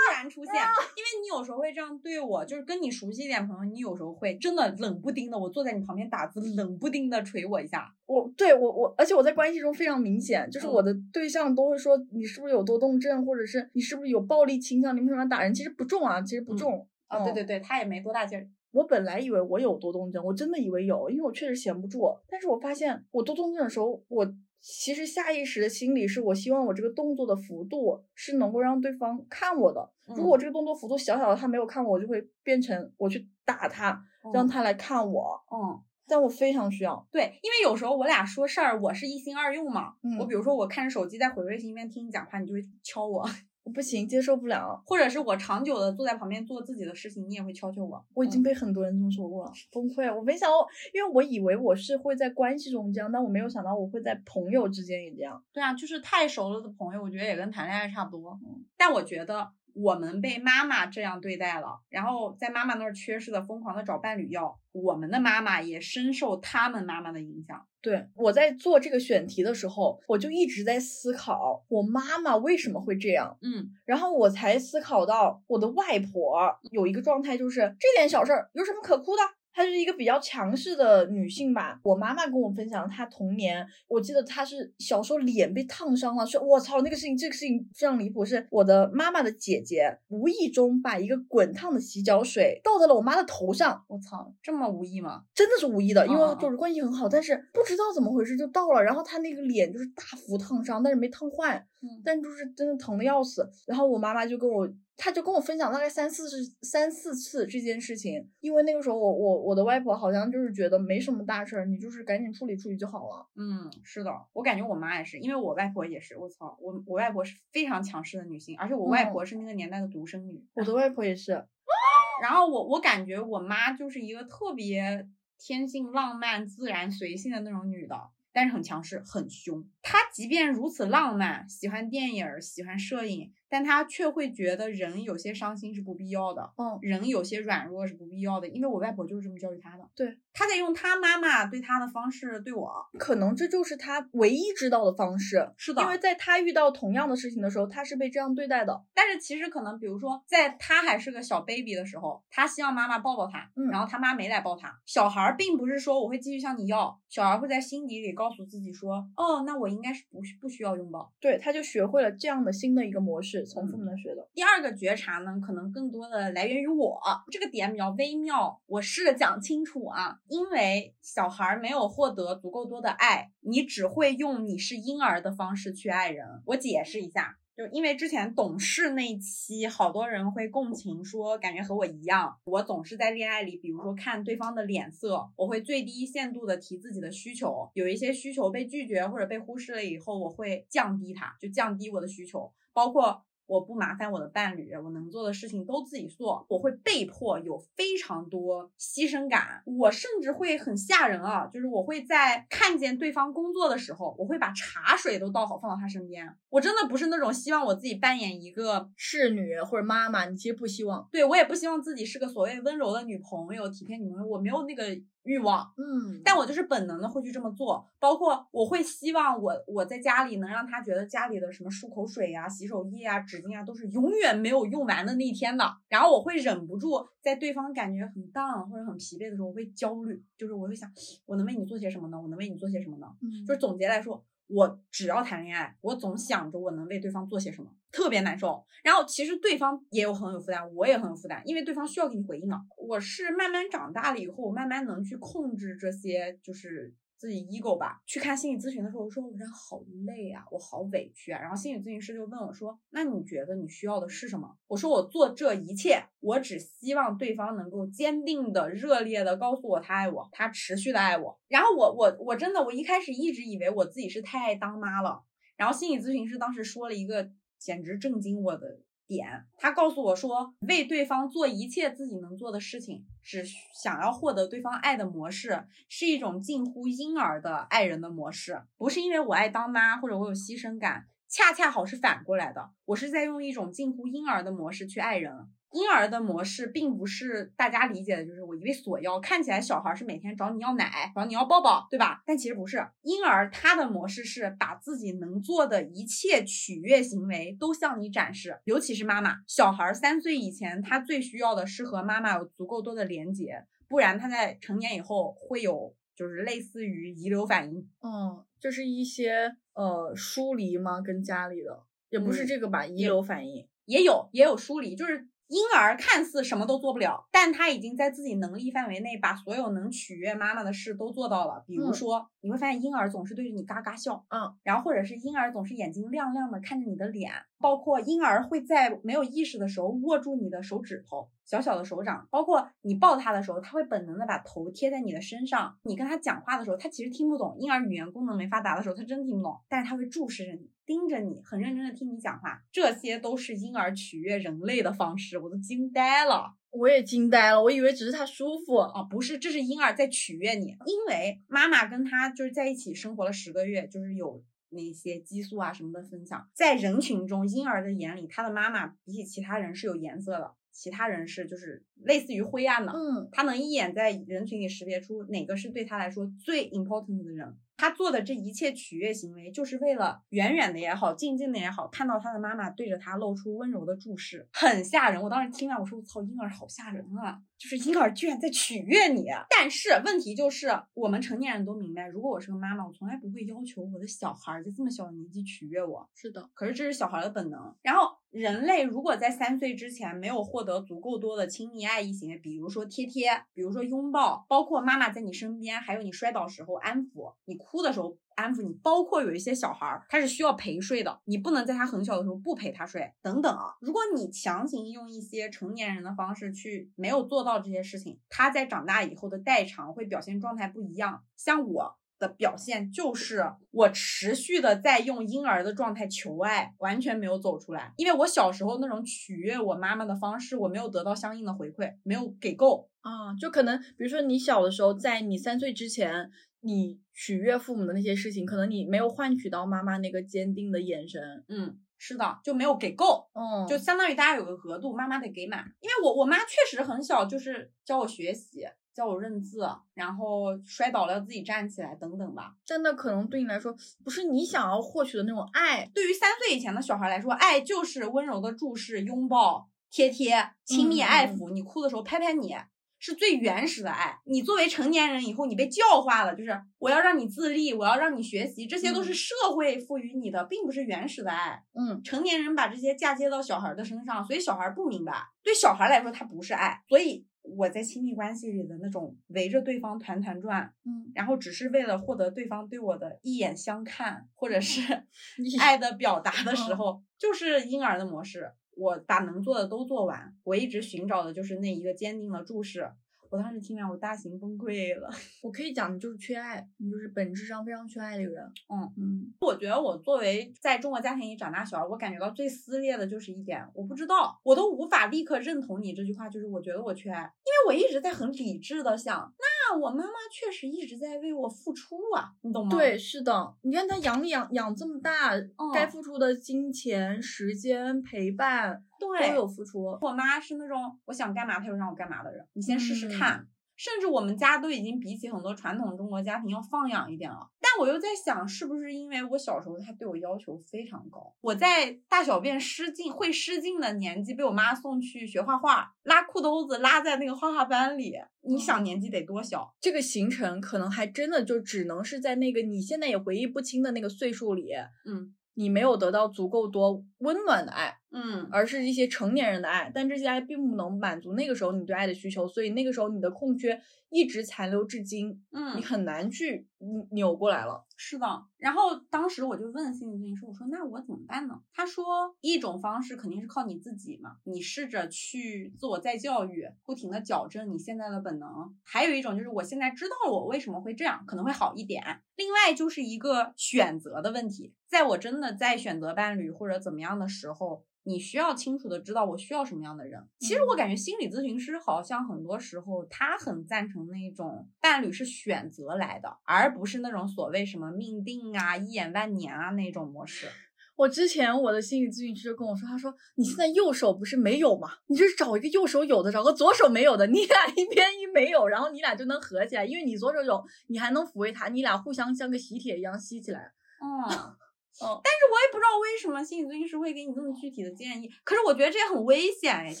A: 突然出现，因为你有时候会这样对我，就是跟你熟悉一点朋友，你有时候会真的冷不丁的，我坐在你旁边打字，冷不丁的捶我一下。
B: 我对我我，而且我在关系中非常明显，就是
A: 嗯
B: 我的对象都会说你是不是有多动症，或者是你是不是有暴力倾向，你为什么要打人？其实不重啊，其实不
A: 嗯
B: 重。
A: 啊，对
B: 嗯
A: 对对，他也没多大劲儿。
B: 我本来以为我有多动症，我真的以为有，因为我确实闲不住。但是我发现我多动症的时候，我其实下意识的心理是我希望我这个动作的幅度是能够让对方看我的。如果我这个动作幅度小小的，他没有看我，我就会变成我去打他，让
A: 嗯
B: 他来看我。
A: 嗯，
B: 但我非常需要，
A: 对，因为有时候我俩说事儿，我是一心二用嘛。
B: 嗯
A: 我比如说我看着手机在回微信一边听你讲话，你就会敲，我
B: 不行，接受不了。
A: 或者是我长久的坐在旁边做自己的事情，你也会敲敲我。嗯
B: 我已经被很多人这么说过了，崩溃。我没想到，因为我以为我是会在关系中这样，但我没有想到我会在朋友之间也这样。
A: 对啊，就是太熟了的朋友，我觉得也跟谈恋爱差不多。嗯，但我觉得我们被妈妈这样对待了，然后在妈妈那儿缺失的疯狂的找伴侣要，我们的妈妈也深受他们妈妈的影响。
B: 对，我在做这个选题的时候，我就一直在思考我妈妈为什么会这样，
A: 嗯
B: 然后我才思考到我的外婆有一个状态，就是这点小事儿有什么可哭的？她是一个比较强势的女性吧。我妈妈跟我分享，她童年，我记得她是小时候脸被烫伤了，说我操，那个事情，这个事情非常离谱。是我的妈妈的姐姐无意中把一个滚烫的洗脚水倒在了我妈的头上，
A: 我操，这么无意吗？
B: 真的是无意的，因为就是关系很好，但是不知道怎么回事就倒了，然后她那个脸就是大幅烫伤，但是没烫坏，
A: 嗯
B: 但就是真的疼的要死。然后我妈妈就跟我，她就跟我分享大概三四次三四次这件事情，因为那个时候我我我的外婆好像就是觉得没什么大事儿，你就是赶紧处理处理就好了。
A: 嗯，是的，我感觉我妈也是，因为我外婆也是，我操，我我外婆是非常强势的女性，而且我外
B: 嗯
A: 婆是那个年代的独生女。
B: 我的外婆也是，*laughs*
A: 然后我我感觉我妈就是一个特别天性浪漫、自然随性的那种女的，但是很强势、很凶。她即便如此浪漫，喜欢电影、喜欢摄影，但他却会觉得人有些伤心是不必要的，
B: 嗯，
A: 人有些软弱是不必要的。因为我外婆就是这么教育他的。
B: 对，
A: 他在用他妈妈对他的方式对我。
B: 可能这就是他唯一知道的方式。
A: 是的，
B: 因为在他遇到同样的事情的时候，他是被这样对待的。
A: 但是其实可能，比如说，在他还是个小 baby 的时候，他希望妈妈抱抱他，
B: 嗯
A: 然后他妈没来抱他。小孩儿并不是说我会继续向你要，小孩儿会在心底里告诉自己说，哦，那我应该是不不需要拥抱。
B: 对，他就学会了这样的新的一个模式，从父母
A: 嗯
B: 那学的。
A: 第二个觉察呢，可能更多的来源于我，这个点比较微妙，我试着讲清楚啊。因为小孩儿没有获得足够多的爱，你只会用你是婴儿的方式去爱人。我解释一下。就因为之前懂事那期，好多人会共情说，感觉和我一样，我总是在恋爱里，比如说看对方的脸色，我会最低限度的提自己的需求，有一些需求被拒绝或者被忽视了以后，我会降低它，就降低我的需求，包括我不麻烦我的伴侣，我能做的事情都自己做，我会被迫有非常多牺牲感，我甚至会很吓人啊，就是我会在看见对方工作的时候，我会把茶水都倒好放到他身边，我真的不是那种希望我自己扮演一个
B: 侍女或者妈妈，你其实不希望。
A: 对我也不希望自己是个所谓温柔的女朋友、体贴女朋友，我没有那个欲望。
B: 嗯
A: 但我就是本能的会去这么做，包括我会希望我我在家里能让他觉得家里的什么漱口水呀、洗手液啊、纸巾啊都是永远没有用完的那一天的。然后我会忍不住在对方感觉很 down 或者很疲惫的时候，我会焦虑，就是我会想，我能为你做些什么呢？我能为你做些什么呢？
B: 嗯
A: 就是总结来说，我只要谈恋爱，我总想着我能为对方做些什么，特别难受。然后其实对方也有很有负担，我也很有负担，因为对方需要给你回应了。我是慢慢长大了以后，我慢慢能去控制这些就是自己 ego 吧，去看心理咨询的时候，我说我人好累啊，我好委屈啊。然后心理咨询师就问我说：“那你觉得你需要的是什么？”我说：“我做这一切，我只希望对方能够坚定的、热烈的告诉我他爱我，他持续的爱我。”然后我我我真的我一开始一直以为我自己是太爱当妈了。然后心理咨询师当时说了一个简直震惊我的。点，他告诉我说，为对方做一切自己能做的事情，只想要获得对方爱的模式，是一种近乎婴儿的爱人的模式，不是因为我爱当妈或者我有牺牲感，恰恰好是反过来的，我是在用一种近乎婴儿的模式去爱人。婴儿的模式并不是大家理解的，就是我一味索要，看起来小孩是每天找你要奶，找你要抱抱，对吧？但其实不是，婴儿他的模式是把自己能做的一切取悦行为都向你展示，尤其是妈妈。小孩三岁以前，他最需要的是和妈妈有足够多的连接，不然他在成年以后会有就是类似于遗留反应。
B: 嗯，就是一些呃疏离吗？跟家里的也不是这个吧？遗留反应
A: 也有，也有疏离，就是。婴儿看似什么都做不了，但他已经在自己能力范围内把所有能取悦妈妈的事都做到了。比如说，你会发现婴儿总是对着你嘎嘎笑，
B: 嗯，
A: 然后或者是婴儿总是眼睛亮亮的看着你的脸，包括婴儿会在没有意识的时候握住你的手指头。小小的手掌，包括你抱他的时候，他会本能的把头贴在你的身上。你跟他讲话的时候，他其实听不懂。婴儿语言功能没发达的时候，他真听不懂，但是他会注视着你，盯着你，很认真的听你讲话。这些都是婴儿取悦人类的方式，我都惊呆了。
B: 我也惊呆了，我以为只是他舒服
A: 啊，不是，这是婴儿在取悦你，因为妈妈跟他就是在一起生活了十个月，就是有那些激素啊什么的分享。在人群中，婴儿的眼里，他的妈妈比起其他人是有颜色的。其他人是就是类似于灰暗的，
B: 嗯，
A: 他能一眼在人群里识别出哪个是对他来说最 important 的人。他做的这一切取悦行为，就是为了远远的也好，近近的也好，看到他的妈妈对着他露出温柔的注视，很吓人。我当时听完，我说我操，婴儿好吓人啊！就是婴儿居然在取悦你。但是问题就是，我们成年人都明白，如果我是个妈妈，我从来不会要求我的小孩在这么小的年纪取悦我。
B: 是的，
A: 可是这是小孩的本能。然后人类如果在三岁之前没有获得足够多的亲密爱意行为，比如说贴贴，比如说拥抱，包括妈妈在你身边，还有你摔倒时候安抚你。哭哭的时候安抚你，包括有一些小孩儿，他是需要陪睡的，你不能在他很小的时候不陪他睡，等等啊。如果你强行用一些成年人的方式去没有做到这些事情，他在长大以后的代偿会表现状态不一样。像我的表现就是我持续的在用婴儿的状态求爱，完全没有走出来，因为我小时候那种取悦我妈妈的方式，我没有得到相应的回馈，没有给够
B: 啊。就可能比如说你小的时候，在你三岁之前。你取悦父母的那些事情，可能你没有换取到妈妈那个坚定的眼神。
A: 嗯，是的，就没有给够。
B: 嗯，
A: 就相当于大家有个额度，妈妈得给满。因为我我妈确实很小，就是教我学习，教我认字，然后摔倒了要自己站起来等等吧。
B: 真的可能对你来说，不是你想要获取的那种爱。
A: 对于三岁以前的小孩来说，爱就是温柔的注视、拥抱、贴贴、亲密爱抚。你哭的时候拍拍你。是最原始的爱。你作为成年人以后，你被教化了，就是我要让你自立，我要让你学习，这些都是社会赋予你的，并不是原始的爱。
B: 嗯，
A: 成年人把这些嫁接到小孩的身上，所以小孩不明白。对小孩来说，它不是爱。所以我在亲密关系里的那种围着对方团团转，
B: 嗯，
A: 然后只是为了获得对方对我的一眼相看，或者是 *laughs* 爱的表达的时候，就是婴儿的模式。我把能做的都做完，我一直寻找的就是那一个坚定的注视。我当时听完，我大型崩溃了。*laughs*
B: 我可以讲，你就是缺爱，你就是本质上非常缺爱的一个人。
A: 嗯
B: 嗯，
A: 我觉得我作为在中国家庭里长大小孩，我感觉到最撕裂的就是一点，我不知道，我都无法立刻认同你这句话，就是我觉得我缺爱，因为我一直在很理智的想，那我妈妈确实一直在为我付出啊，你懂吗？
B: 对，是的，你看她养你养养这么大，该付出的金钱、时间、陪伴。
A: 对，
B: 都有付出。
A: 我妈是那种我想干嘛她就让我干嘛的人，你先试试看。甚至我们家都已经比起很多传统中国家庭要放养一点了。但我又在想，是不是因为我小时候她对我要求非常高？我在大小便失禁会失禁的年纪被我妈送去学画画，拉裤兜子拉在那个画画班里。你想年纪得多小？
B: 这个行程可能还真的就只能是在那个你现在也回忆不清的那个岁数里，
A: 嗯。
B: 你没有得到足够多温暖的爱，
A: 嗯
B: 而是一些成年人的爱，但这些爱并不能满足那个时候你对爱的需求，所以那个时候你的空缺一直残留至今，嗯你
A: 嗯，
B: 很难去扭扭过来了。
A: 是的。然后当时我就问心理咨询师，我说那我怎么办呢？他说一种方式肯定是靠你自己嘛，你试着去自我再教育，不停的矫正你现在的本能。还有一种就是我现在知道了我为什么会这样，可能会好一点。另外就是一个选择的问题，在我真的在选择伴侣或者怎么样的时候。你需要清楚的知道我需要什么样的人。其实我感觉心理咨询师好像很多时候他很赞成那种伴侣是选择来的，而不是那种所谓什么命定啊、一眼万年啊那种模式。
B: 我之前我的心理咨询师就跟我说，他说你现在右手不是没有吗？你就找一个右手有的，找个左手没有的，你俩一边一没有，然后你俩就能合起来，因为你左手有，你还能抚慰他，你俩互相像个喜帖一样吸起来。
A: 嗯。
B: 嗯，
A: 但是我也不知道为什么心理咨询师会给你这么具体的建议，可是我觉得这也很危险哎，就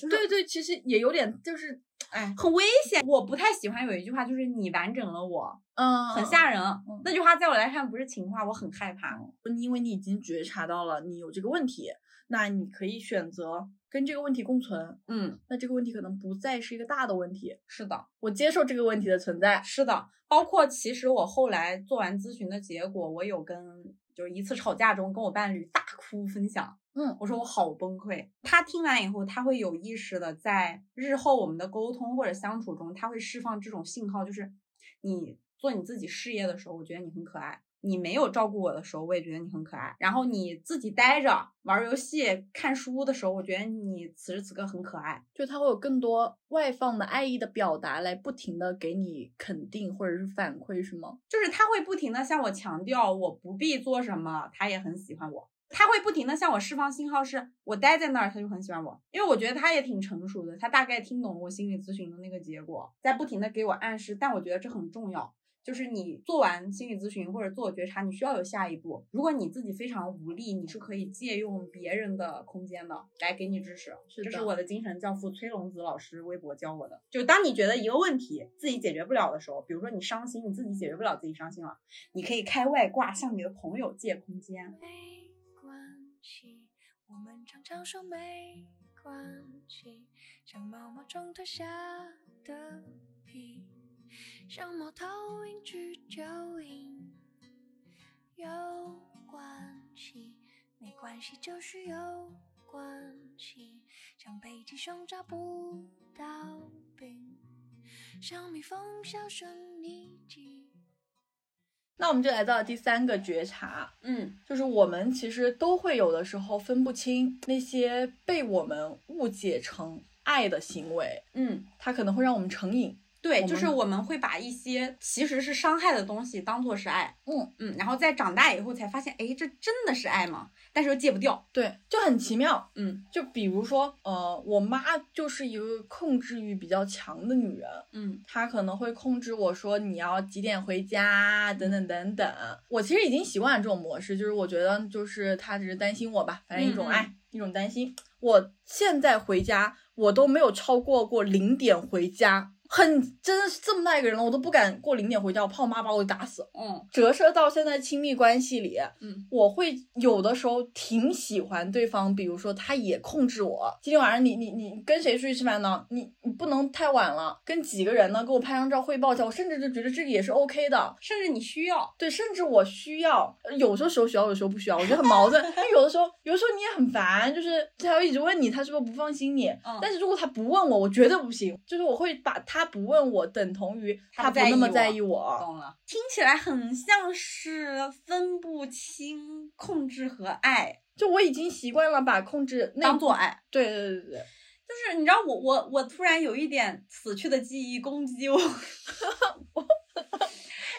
A: 是
B: 对对，其实也有点就是，哎，
A: 很危险。我不太喜欢有一句话，就是你完整了我，
B: 嗯，
A: 很吓人。
B: 嗯
A: 那句话在我来看不是情话，我很害怕。
B: 因为你已经觉察到了你有这个问题，那你可以选择跟这个问题共存。
A: 嗯，
B: 那这个问题可能不再是一个大的问题，
A: 是的。
B: 我接受这个问题的存在。
A: 是的，包括其实我后来做完咨询的结果，我有跟就是一次吵架中跟我伴侣大哭分享，
B: 嗯
A: 我说我好崩溃。他听完以后，他会有意识的在日后我们的沟通或者相处中，他会释放这种信号，就是你做你自己事业的时候，我觉得你很可爱。你没有照顾我的时候，我也觉得你很可爱。然后你自己待着玩游戏、看书的时候，我觉得你此时此刻很可爱。
B: 就他会有更多外放的爱意的表达，来不停的给你肯定或者是反馈，是吗？
A: 就是他会不停的向我强调我不必做什么，他也很喜欢我。他会不停的向我释放信号，是我待在那儿，他就很喜欢我，因为我觉得他也挺成熟的，他大概听懂了我心理咨询的那个结果，在不停的给我暗示，但我觉得这很重要。就是你做完心理咨询或者自我觉察，你需要有下一步。如果你自己非常无力，你是可以借用别人的空间的来给你支持。
B: 是的
A: 这是我的精神教父崔龙子老师微博教我的。就当你觉得一个问题自己解决不了的时候，比如说你伤心，你自己解决不了自己伤心了，你可以开外挂，向你的朋友借空间。
D: 没关系，我们常常说没关系，像毛毛虫脱下的皮，像猫头鹰去蚯蚓，有关系，没关系就是有关系，像北极熊找不到冰，像蜜蜂销声匿迹。
B: 那我们就来到了第三个觉察，
A: 嗯
B: 就是我们其实都会有的时候分不清那些被我们误解成爱的行为，
A: 嗯，
B: 它可能会让我们成瘾。
A: 对，就是我们会把一些其实是伤害的东西当做是爱。
B: 嗯
A: 嗯，然后在长大以后才发现，哎，这真的是爱吗？但是又戒不掉。
B: 对，就很奇妙。
A: 嗯
B: 就比如说，呃，我妈就是一个控制欲比较强的女人，
A: 嗯
B: 她可能会控制我说你要几点回家，等等等等。我其实已经习惯了这种模式，就是我觉得就是她只是担心我吧，反正一种爱，一种担心。我现在回家，我都没有超过过零点回家。很真的是这么大一个人了，我都不敢过零点回家，我怕我妈把我打死。
A: 嗯
B: 折射到现在亲密关系里，
A: 嗯，
B: 我会有的时候挺喜欢对方，比如说他也控制我，今天晚上你你你跟谁出去吃饭呢？你你不能太晚了，跟几个人呢？给我拍张照汇报一下，我甚至就觉得这个也是 OK 的。
A: 甚至你需要。
B: 对，甚至我需要，呃有时候时候需要，有时候不需要，我觉得很矛盾。*laughs* 但有的时候，有的时候你也很烦，就是他会一直问你，他是不是不放心你？
A: 嗯
B: 但是如果他不问我，我绝对不行，就是我会把他不问我等同于
A: 他不
B: 不那么
A: 在意
B: 在意我。
A: 懂了，听起来很像是分不清控制和爱，
B: 就我已经习惯了把控制
A: 当做爱。
B: 对对对对对，
A: 就是你知道我我我突然有一点死去的记忆攻击我，*laughs*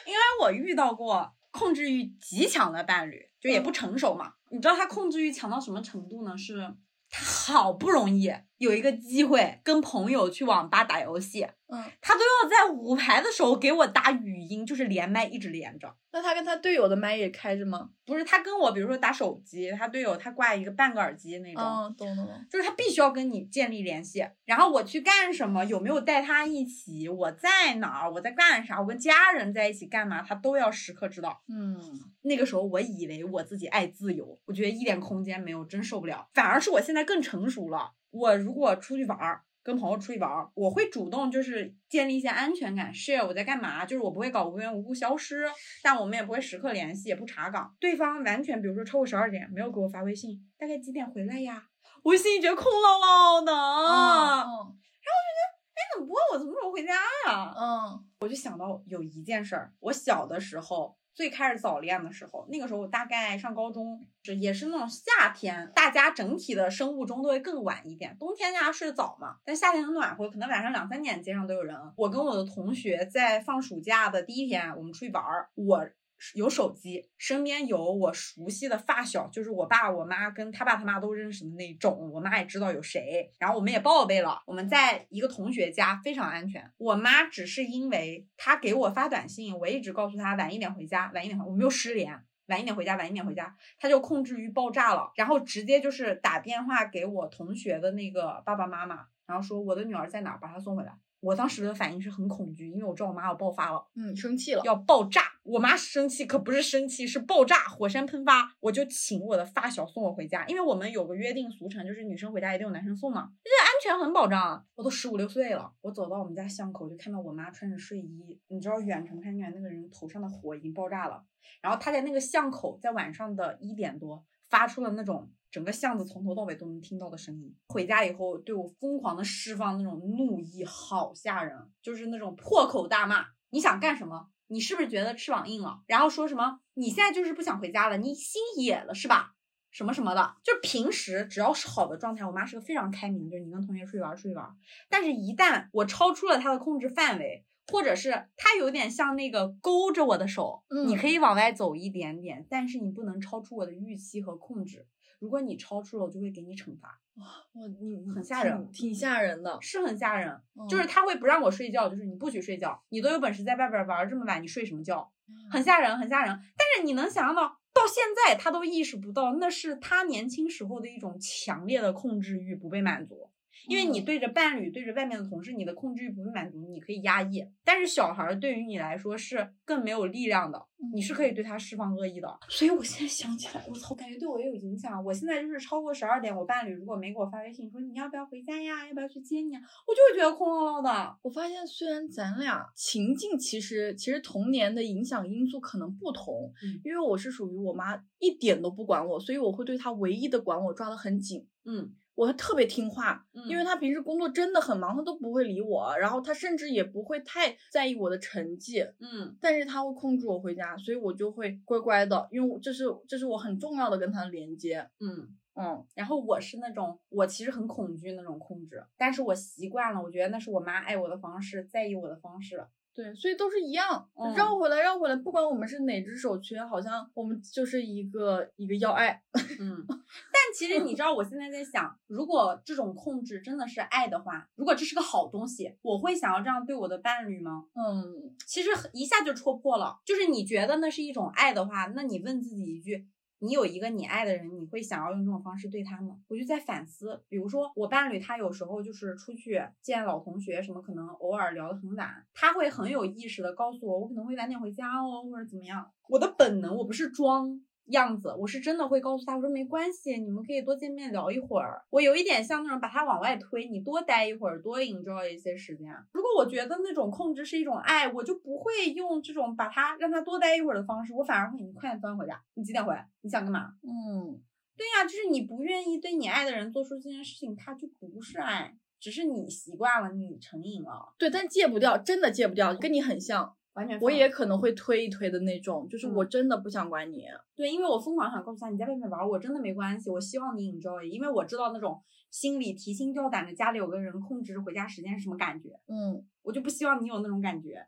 A: 因为我遇到过控制欲极强的伴侣，就也不成熟嘛。你知道他控制欲强到什么程度呢？是他好不容易有一个机会跟朋友去网吧打游戏，
B: 嗯，
A: 他都要在五排的时候给我打语音，就是连麦一直连着。
B: 那他跟他队友的麦也开着吗？
A: 不是他跟我，比如说打手机，他队友他挂一个半个耳机那种，
B: 嗯，懂懂懂。
A: 就是他必须要跟你建立联系。然后我去干什么，有没有带他一起，我在哪儿，我在干啥，我跟家人在一起干嘛，他都要时刻知道。
B: 嗯，
A: 那个时候我以为我自己爱自由，我觉得一点空间没有，真受不了。反而是我现在更成熟了。我如果出去玩儿，跟朋友出去玩儿，我会主动就是建立一些安全感，share 我在干嘛，就是我不会搞无缘无故消失，但我们也不会时刻联系，也不查岗。对方完全比如说超过十二点没有给我发微信，大概几点回来呀？我心里觉得空落落的。
B: 嗯然后我就觉得
A: 哎，怎么不问我什么时候回家呀？
B: 嗯
A: 我就想到有一件事儿，我小的时候最开始早恋的时候，那个时候我大概上高中，是也是那种夏天，大家整体的生物钟都会更晚一点。冬天大家睡得早嘛，但夏天很暖和，可能晚上两三点街上都有人。我跟我的同学在放暑假的第一天，我们出去玩儿，我。有手机，身边有我熟悉的发小，就是我爸、我妈跟他爸他妈都认识的那种，我妈也知道有谁，然后我们也报备了，我们在一个同学家非常安全。我妈只是因为她给我发短信，我一直告诉她晚一点回家，晚一点回，我没有失联，晚一点回家，晚一点回家，她就控制欲爆炸了，然后直接就是打电话给我同学的那个爸爸妈妈，然后说我的女儿在哪，把她送回来。我当时的反应是很恐惧，因为我知道我妈要爆发了。
B: 嗯，生气了。
A: 要爆炸。我妈生气可不是生气，是爆炸，火山喷发。我就请我的发小送我回家，因为我们有个约定俗成，就是女生回家一定有男生送嘛，这安全很保障。我都十五六岁了，我走到我们家巷口就看到我妈穿着睡衣，你知道远程看见那个人头上的火已经爆炸了，然后他在那个巷口，在晚上的一点多发出了那种。整个巷子从头到尾都能听到的声音。回家以后，对我疯狂的释放那种怒意，好吓人，就是那种破口大骂。你想干什么？你是不是觉得翅膀硬了？然后说什么？你现在就是不想回家了？你心野了是吧？什么什么的，就是平时只要是好的状态，我妈是个非常开明，就是你跟同学出去玩出去玩。但是，一旦我超出了她的控制范围，或者是他有点像那个勾着我的手，
B: 嗯
A: 你可以往外走一点点，但是你不能超出我的预期和控制。如果你超出了，我就会给你惩罚，
B: 哇，你
A: 很吓人
B: 挺挺吓人的。
A: 是很吓人。
B: 嗯
A: 就是他会不让我睡觉，就是你不许睡觉，你都有本事在外边玩这么晚，你睡什么觉？
B: 嗯
A: 很吓人，很吓人。但是你能想象到，到现在他都意识不到，那是他年轻时候的一种强烈的控制欲不被满足。因为你
B: 嗯
A: 对着伴侣、对着外面的同事，你的控制欲不被满足，你可以压抑。但是小孩儿对于你来说是更没有力量的，你是可以对他释放恶意的。所以我现在想起来，我操，感觉对我也有影响。我现在就是超过十二点，我伴侣如果没给我发微信说你要不要回家呀，要不要去接你啊，我就会觉得空落落的。
B: 我发现，虽然咱俩情境其实其实童年的影响因素可能不同，
A: 嗯
B: 因为我是属于我妈一点都不管我，所以我会对她唯一的管我抓得很紧。
A: 嗯
B: 我会特别听话，
A: 嗯
B: 因为他平时工作真的很忙，他都不会理我，然后他甚至也不会太在意我的成绩，
A: 嗯
B: 但是他会控制我回家，所以我就会乖乖的，因为这是这是我很重要的跟他的连接。
A: 嗯。
B: 嗯
A: 然后我是那种，我其实很恐惧那种控制，但是我习惯了，我觉得那是我妈爱我的方式，在意我的方式。
B: 对，所以都是一样，
A: 嗯
B: 绕回来绕回来，不管我们是哪只手缺，好像我们就是一个一个要爱。*laughs*
A: 嗯，但其实你知道，我现在在想，如果这种控制真的是爱的话，如果这是个好东西，我会想要这样对我的伴侣吗？
B: 嗯，
A: 其实一下就戳破了，就是你觉得那是一种爱的话，那你问自己一句。你有一个你爱的人，你会想要用这种方式对他吗？我就在反思，比如说我伴侣，他有时候就是出去见老同学什么，可能偶尔聊得很晚，他会很有意识的告诉我，我可能会晚点回家哦，或者怎么样。我的本能，我不是装样子，我是真的会告诉他，我说没关系，你们可以多见面聊一会儿。我有一点像那种把他往外推，你多待一会儿，多 enjoy 一些时间。如果我觉得那种控制是一种爱，我就不会用这种把他让他多待一会儿的方式，我反而会你快点钻回家，你几点回？你想干嘛？
B: 嗯，
A: 对呀、就是你不愿意对你爱的人做出这件事情，他就不是爱，只是你习惯了，你成瘾了，
B: 对，但戒不掉，真的戒不掉，跟你很像。
A: 完全
B: 我也可能会推一推的那种，就是
A: 嗯
B: 我真的不想管你。
A: 对，因为我疯狂想告诉他，你在外面玩，我真的没关系，我希望你 enjoy，因为我知道那种心里提心吊胆的家里有个人控制回家时间是什么感觉，
B: 嗯
A: 我就不希望你有那种感觉。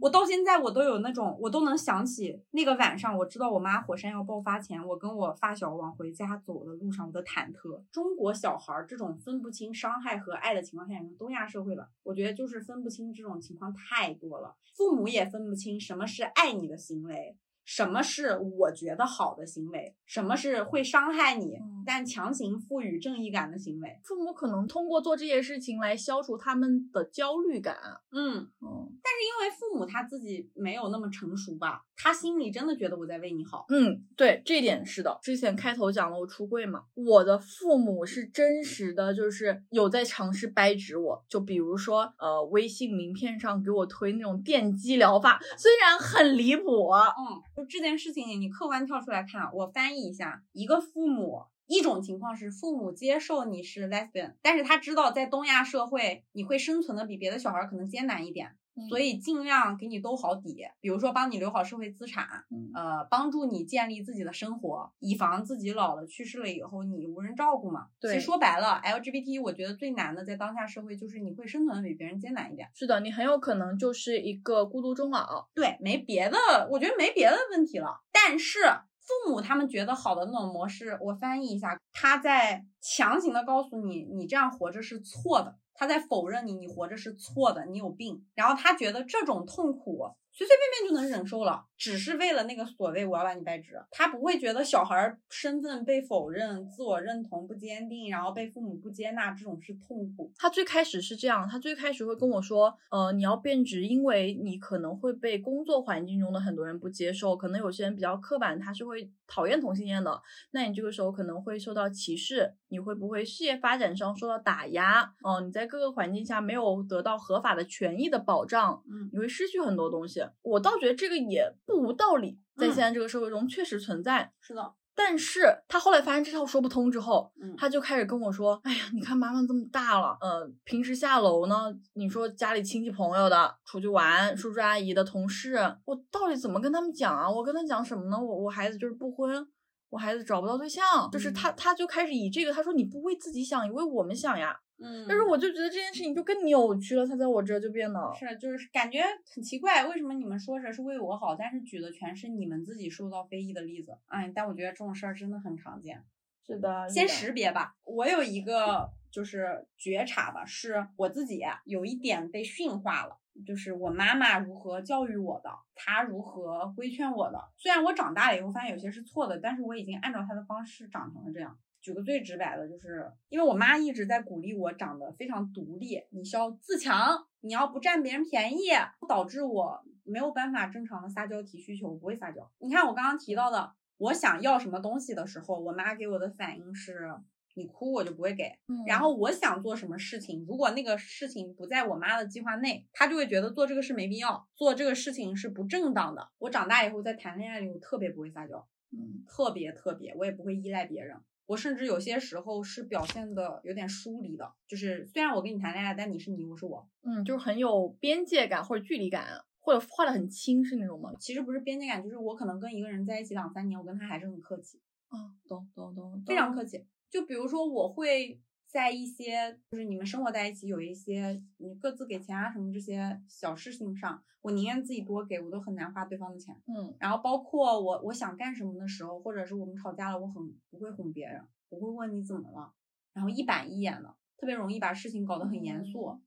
A: 我到现在我都有那种，我都能想起那个晚上，我知道我妈火山要爆发前，我跟我发小往回家走的路上，我的忐忑。中国小孩儿这种分不清伤害和爱的情况下，东亚社会吧，我觉得就是分不清这种情况太多了，父母也分不清什么是爱你的行为。什么是我觉得好的行为？什么是会伤害你但强行赋予正义感的行为？
B: 父母可能通过做这些事情来消除他们的焦虑感。
A: 嗯嗯，但是因为父母他自己没有那么成熟吧，他心里真的觉得我在为你好。
B: 嗯，对，这点是的。之前开头讲了我出柜嘛，我的父母是真实的，就是有在尝试掰直我。就比如说，呃，微信名片上给我推那种电击疗法，虽然很离谱，
A: 嗯。就这件事情，你客观跳出来看，我翻译一下：一个父母，一种情况是父母接受你是 lesbian，但是他知道在东亚社会你会生存的比别的小孩可能艰难一点。所以尽量给你兜好底，比如说帮你留好社会资产，呃，帮助你建立自己的生活，以防自己老了去世了以后你无人照顾嘛。
B: 对，
A: 其实说白了，LGBT 我觉得最难的在当下社会就是你会生存的比别人艰难一点。
B: 是的，你很有可能就是一个孤独终老。
A: 对，没别的，我觉得没别的问题了。但是父母他们觉得好的那种模式，我翻译一下，他在强行的告诉你，你这样活着是错的。他在否认你，你活着是错的，你有病。然后他觉得这种痛苦。随随便便就能忍受了，只是为了那个所谓我要把你掰直，他不会觉得小孩身份被否认、自我认同不坚定，然后被父母不接纳这种是痛苦。
B: 他最开始是这样，他最开始会跟我说，呃，你要变直，因为你可能会被工作环境中的很多人不接受，可能有些人比较刻板，他是会讨厌同性恋的，那你这个时候可能会受到歧视，你会不会事业发展上受到打压？嗯，你在各个环境下没有得到合法的权益的保障，
A: 嗯，
B: 你会失去很多东西。我倒觉得这个也不无道理，在现在这个社会中确实存在。
A: 是的，
B: 但是他后来发现这套说不通之后，
A: 嗯，
B: 他就开始跟我说：“哎呀，你看妈妈这么大了，呃，平时下楼呢，你说家里亲戚朋友的出去玩，叔叔阿姨的同事，我到底怎么跟他们讲啊？我跟他讲什么呢？我我孩子就是不婚，我孩子找不到对象，就是他他就开始以这个，他说你不为自己想，你为我们想呀。”
A: 嗯，
B: 但是我就觉得这件事情就更扭曲了，他在我这就变得
A: 是，就是感觉很奇怪，为什么你们说着是为我好，但是举的全是你们自己受到非议的例子？哎，但我觉得这种事儿真的很常见。
B: 是的，
A: 先识别吧。我有一个就是觉察吧，是我自己有一点被驯化了，就是我妈妈如何教育我的，她如何规劝我的。虽然我长大了以后发现有些是错的，但是我已经按照她的方式长成了这样。举个最直白的，就是因为我妈一直在鼓励我长得非常独立，你需要自强，你要不占别人便宜，导致我没有办法正常的撒娇提需求，我不会撒娇。你看我刚刚提到的，我想要什么东西的时候，我妈给我的反应是，你哭我就不会给。然后我想做什么事情，如果那个事情不在我妈的计划内，她就会觉得做这个事没必要，做这个事情是不正当的。我长大以后在谈恋爱里，我特别不会撒娇，
B: 嗯，
A: 特别特别，我也不会依赖别人。我甚至有些时候是表现的有点疏离的，就是虽然我跟你谈恋爱，但你是你，我是我，
B: 嗯，就是很有边界感或者距离感，或者画的很清是那种吗？
A: 其实不是边界感，就是我可能跟一个人在一起两三年，我跟他还是很客气，
B: 啊，懂懂懂，
A: 非常客气。就比如说我会。在一些就是你们生活在一起，有一些你各自给钱啊什么这些小事情上，我宁愿自己多给，我都很难花对方的钱。
B: 嗯，
A: 然后包括我我想干什么的时候，或者是我们吵架了，我很不会哄别人，我会问你怎么了，然后一板一眼的，特别容易把事情搞得很严肃。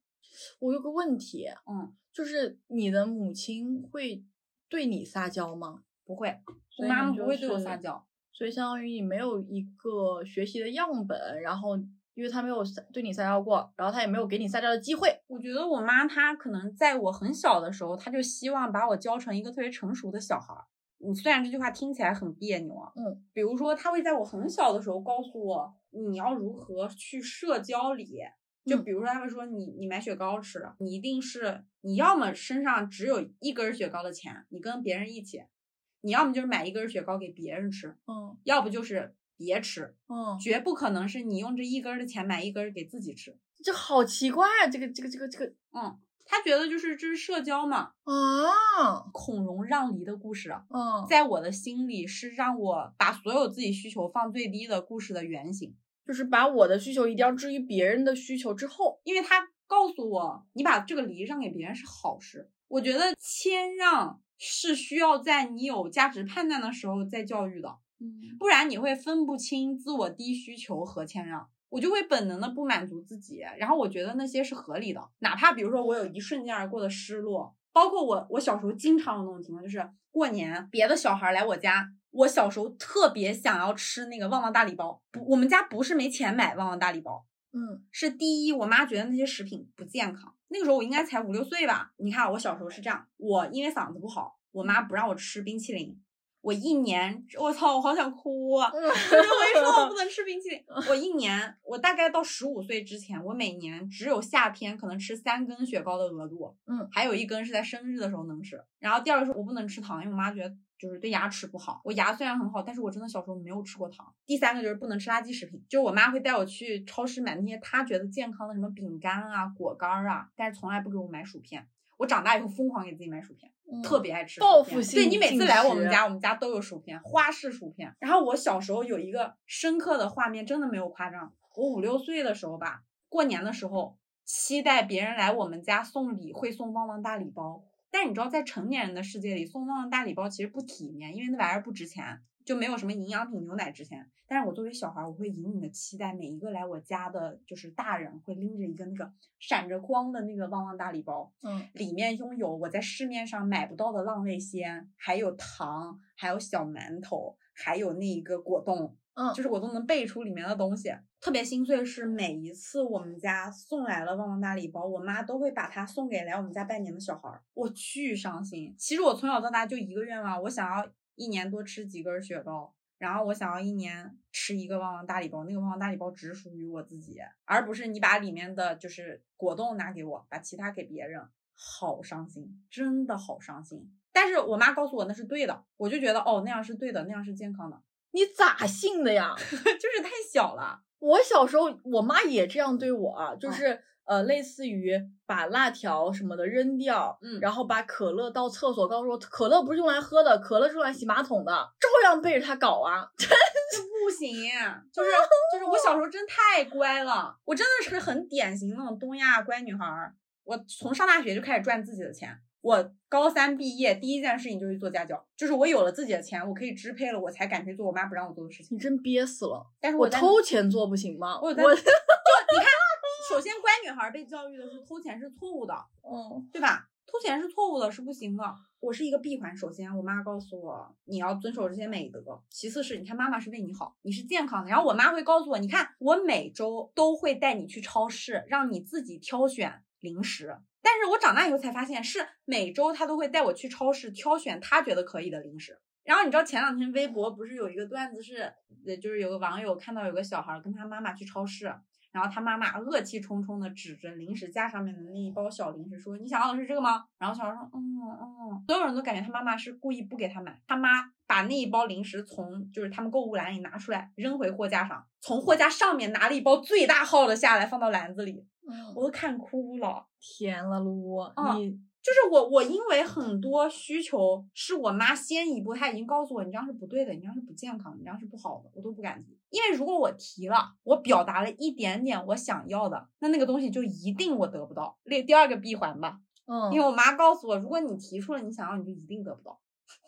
B: 我有个问题，
A: 嗯，
B: 就是你的母亲会对你撒娇吗？
A: 不会，我妈妈不会对我撒娇，
B: 所以相当于你没有一个学习的样本，然后。因为他没有对你撒娇过，然后他也没有给你撒娇的机会。
A: 我觉得我妈她可能在我很小的时候，她就希望把我教成一个特别成熟的小孩儿。你虽然这句话听起来很别扭啊，
B: 嗯，
A: 比如说她会在我很小的时候告诉我你要如何去社交里，就比如说他会说你你买雪糕吃，你一定是你要么身上只有一根雪糕的钱，你跟别人一起，你要么就是买一根雪糕给别人吃，
B: 嗯，
A: 要不就是。别吃，
B: 嗯，
A: 绝不可能是你用这一根的钱买一根给自己吃，
B: 这好奇怪啊！这个这个这个这个，
A: 嗯，他觉得就是这是社交嘛，
B: 啊，
A: 孔融让梨的故事，
B: 嗯，
A: 在我的心里是让我把所有自己需求放最低的故事的原型，
B: 就是把我的需求一定要置于别人的需求之后，
A: 因为他告诉我，你把这个梨让给别人是好事，我觉得谦让是需要在你有价值判断的时候再教育的，
B: 嗯
A: 不然你会分不清自我低需求和谦让。我就会本能的不满足自己，然后我觉得那些是合理的，哪怕比如说我有一瞬间而过的失落，包括我我小时候经常有那种情况，就是过年别的小孩来我家，我小时候特别想要吃那个旺旺大礼包，不，我们家不是没钱买旺旺大礼包，
B: 嗯
A: 是第一，我妈觉得那些食品不健康。那个时候我应该才五六岁吧。你看我小时候是这样，我因为嗓子不好，我妈不让我吃冰淇淋。我一年，我操，我好想哭啊！就是为什么我不能吃冰淇淋？我一年，我大概到十五岁之前，我每年只有夏天可能吃三根雪糕的额度，
B: 嗯，
A: 还有一根是在生日的时候能吃。然后第二个是我不能吃糖，因为我妈觉得就是对牙齿不好。我牙虽然很好，但是我真的小时候没有吃过糖。第三个就是不能吃垃圾食品，就是我妈会带我去超市买那些她觉得健康的什么饼干啊、果干啊，但是从来不给我买薯片。我长大以后疯狂给自己买薯片。特别爱吃
B: 报复性
A: 对你每次来我们家，我们家都有薯片，花式薯片。然后我小时候有一个深刻的画面，真的没有夸张。我五六岁的时候吧，过年的时候，期待别人来我们家送礼，会送旺旺大礼包。但是你知道，在成年人的世界里，送旺旺大礼包其实不体面，因为那玩意儿不值钱，就没有什么营养品、牛奶值钱。但是我作为小孩儿，我会隐隐的期待每一个来我家的，就是大人会拎着一个那个闪着光的那个旺旺大礼包，
B: 嗯
A: 里面拥有我在市面上买不到的浪味仙，还有糖，还有小馒头，还有那一个果冻，
B: 嗯，
A: 就是我都能背出里面的东西。特别心碎的是，每一次我们家送来了旺旺大礼包，我妈都会把它送给来我们家拜年的小孩儿，我巨伤心。其实我从小到大就一个愿望，我想要一年多吃几根雪糕。然后我想要一年吃一个旺旺大礼包，那个旺旺大礼包只属于我自己，而不是你把里面的就是果冻拿给我，把其他给别人，好伤心，真的好伤心。但是我妈告诉我那是对的，我就觉得哦那样是对的，那样是健康的，*laughs*
B: 你咋信的呀？*laughs*
A: 就是太小了。
B: 我小时候，我妈也这样对我就是、呃，类似于把辣条什么的扔掉，
A: 嗯
B: 然后把可乐倒厕所，告诉我可乐不是用来喝的，可乐是用来洗马桶的，照样背着她搞啊。*laughs*
A: 这不行，就是就是我小时候真太乖了，我真的是很典型那种东亚乖女孩儿。我从上大学就开始赚自己的钱，我高三毕业第一件事情就是做家教，就是我有了自己的钱，我可以支配了，我才敢去做我妈不让我做的事情。
B: 你真憋死了！
A: 但是在
B: 我偷钱做不行吗？
A: 我
B: 我
A: 首先乖女孩儿被教育的是偷钱是错误的，
B: 嗯
A: 对吧？偷钱是错误的，是不行的。我是一个闭环，首先我妈告诉我你要遵守这些美德，其次是你看妈妈是为你好，你是健康的。然后我妈会告诉我，你看我每周都会带你去超市，让你自己挑选零食。但是我长大以后才发现，是每周她都会带我去超市挑选她觉得可以的零食。然后你知道前两天微博不是有一个段子是，呃，就是有个网友看到有个小孩儿跟他妈妈去超市，然后他妈妈恶气冲冲的指着零食架上面的那一包小零食说：“你想要的是这个吗？”然后小孩说：“嗯嗯。”所有人都感觉他妈妈是故意不给他买。他妈把那一包零食从就是他们购物篮里拿出来，扔回货架上，从货架上面拿了一包最大号的下来，放到篮子里，
B: 嗯，
A: 我都看哭了。
B: 天了噜，
A: 嗯
B: 你
A: 就是我，我因为很多需求是我妈先一步，她已经告诉我，你这样是不对的，你这样是不健康的，你这样是不好的，我都不敢提。因为如果我提了，我表达了一点点我想要的，那那个东西就一定我得不到。列第二个闭环吧，
B: 嗯，
A: 因为我妈告诉我，如果你提出了你想要，你就一定得不到，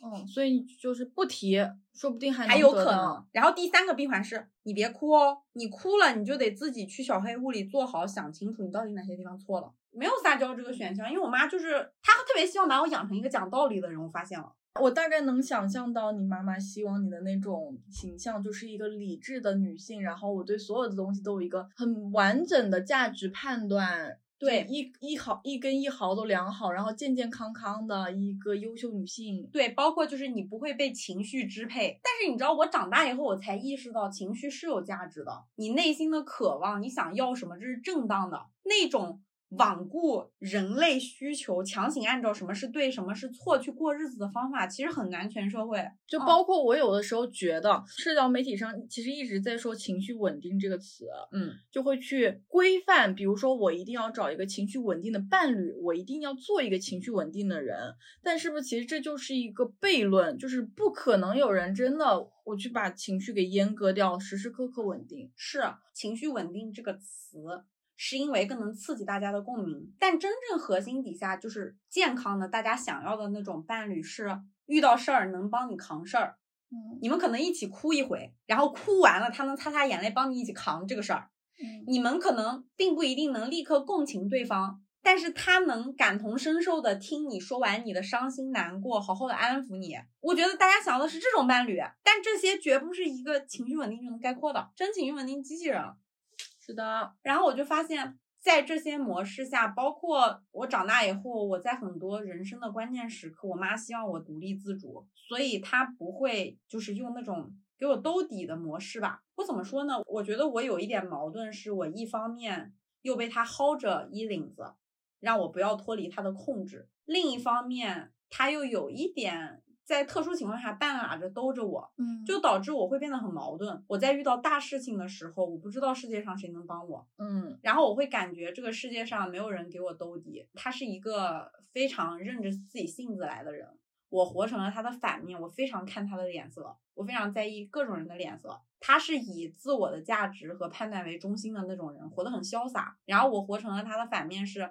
B: 嗯，所以就是不提，说不定还
A: 还有可能。然后第三个闭环是你别哭哦，你哭了你就得自己去小黑屋里坐好，想清楚你到底哪些地方错了。没有撒娇这个选项，因为我妈就是她特别希望把我养成一个讲道理的人，我发现了。
B: 我大概能想象到你妈妈希望你的那种形象，就是一个理智的女性，然后我对所有的东西都有一个很完整的价值判断，
A: 对
B: 一一毫一根一毫都量好，然后健健康康的一个优秀女性。
A: 对，包括就是你不会被情绪支配。但是你知道，我长大以后我才意识到，情绪是有价值的。你内心的渴望，你想要什么，这是正当的。那种罔顾人类需求，强行按照什么是对，什么是错去过日子的方法，其实很难全社会。嗯
B: 就包括我有的时候觉得，社交媒体上其实一直在说“情绪稳定”这个词，
A: 嗯，
B: 就会去规范，比如说我一定要找一个情绪稳定的伴侣，我一定要做一个情绪稳定的人。但是不是其实这就是一个悖论，就是不可能有人真的我去把情绪给阉割掉，时时刻刻稳定。
A: 是情绪稳定这个词。是因为更能刺激大家的共鸣。但真正核心底下就是健康的，大家想要的那种伴侣是遇到事儿能帮你扛事儿。
B: 嗯
A: 你们可能一起哭一回，然后哭完了，他能擦擦眼泪，帮你一起扛这个事儿。
B: 嗯
A: 你们可能并不一定能立刻共情对方，但是他能感同身受的听你说完你的伤心难过，好好的安抚你。我觉得大家想要的是这种伴侣，但这些绝不是一个情绪稳定就能概括的，真情绪稳定机器人。
B: 是的，
A: 然后我就发现，在这些模式下，包括我长大以后，我在很多人生的关键时刻，我妈希望我独立自主，所以她不会就是用那种给我兜底的模式吧。我怎么说呢？我觉得我有一点矛盾，是我一方面又被她薅着衣领子，让我不要脱离她的控制；另一方面，她又有一点在特殊情况下半拉着兜着我，
B: 嗯
A: 就导致我会变得很矛盾。我在遇到大事情的时候，我不知道世界上谁能帮我，
B: 嗯
A: 然后我会感觉这个世界上没有人给我兜底。他是一个非常认着自己性子来的人，我活成了他的反面，我非常看他的脸色，我非常在意各种人的脸色。他是以自我的价值和判断为中心的那种人，活得很潇洒。然后我活成了他的反面是，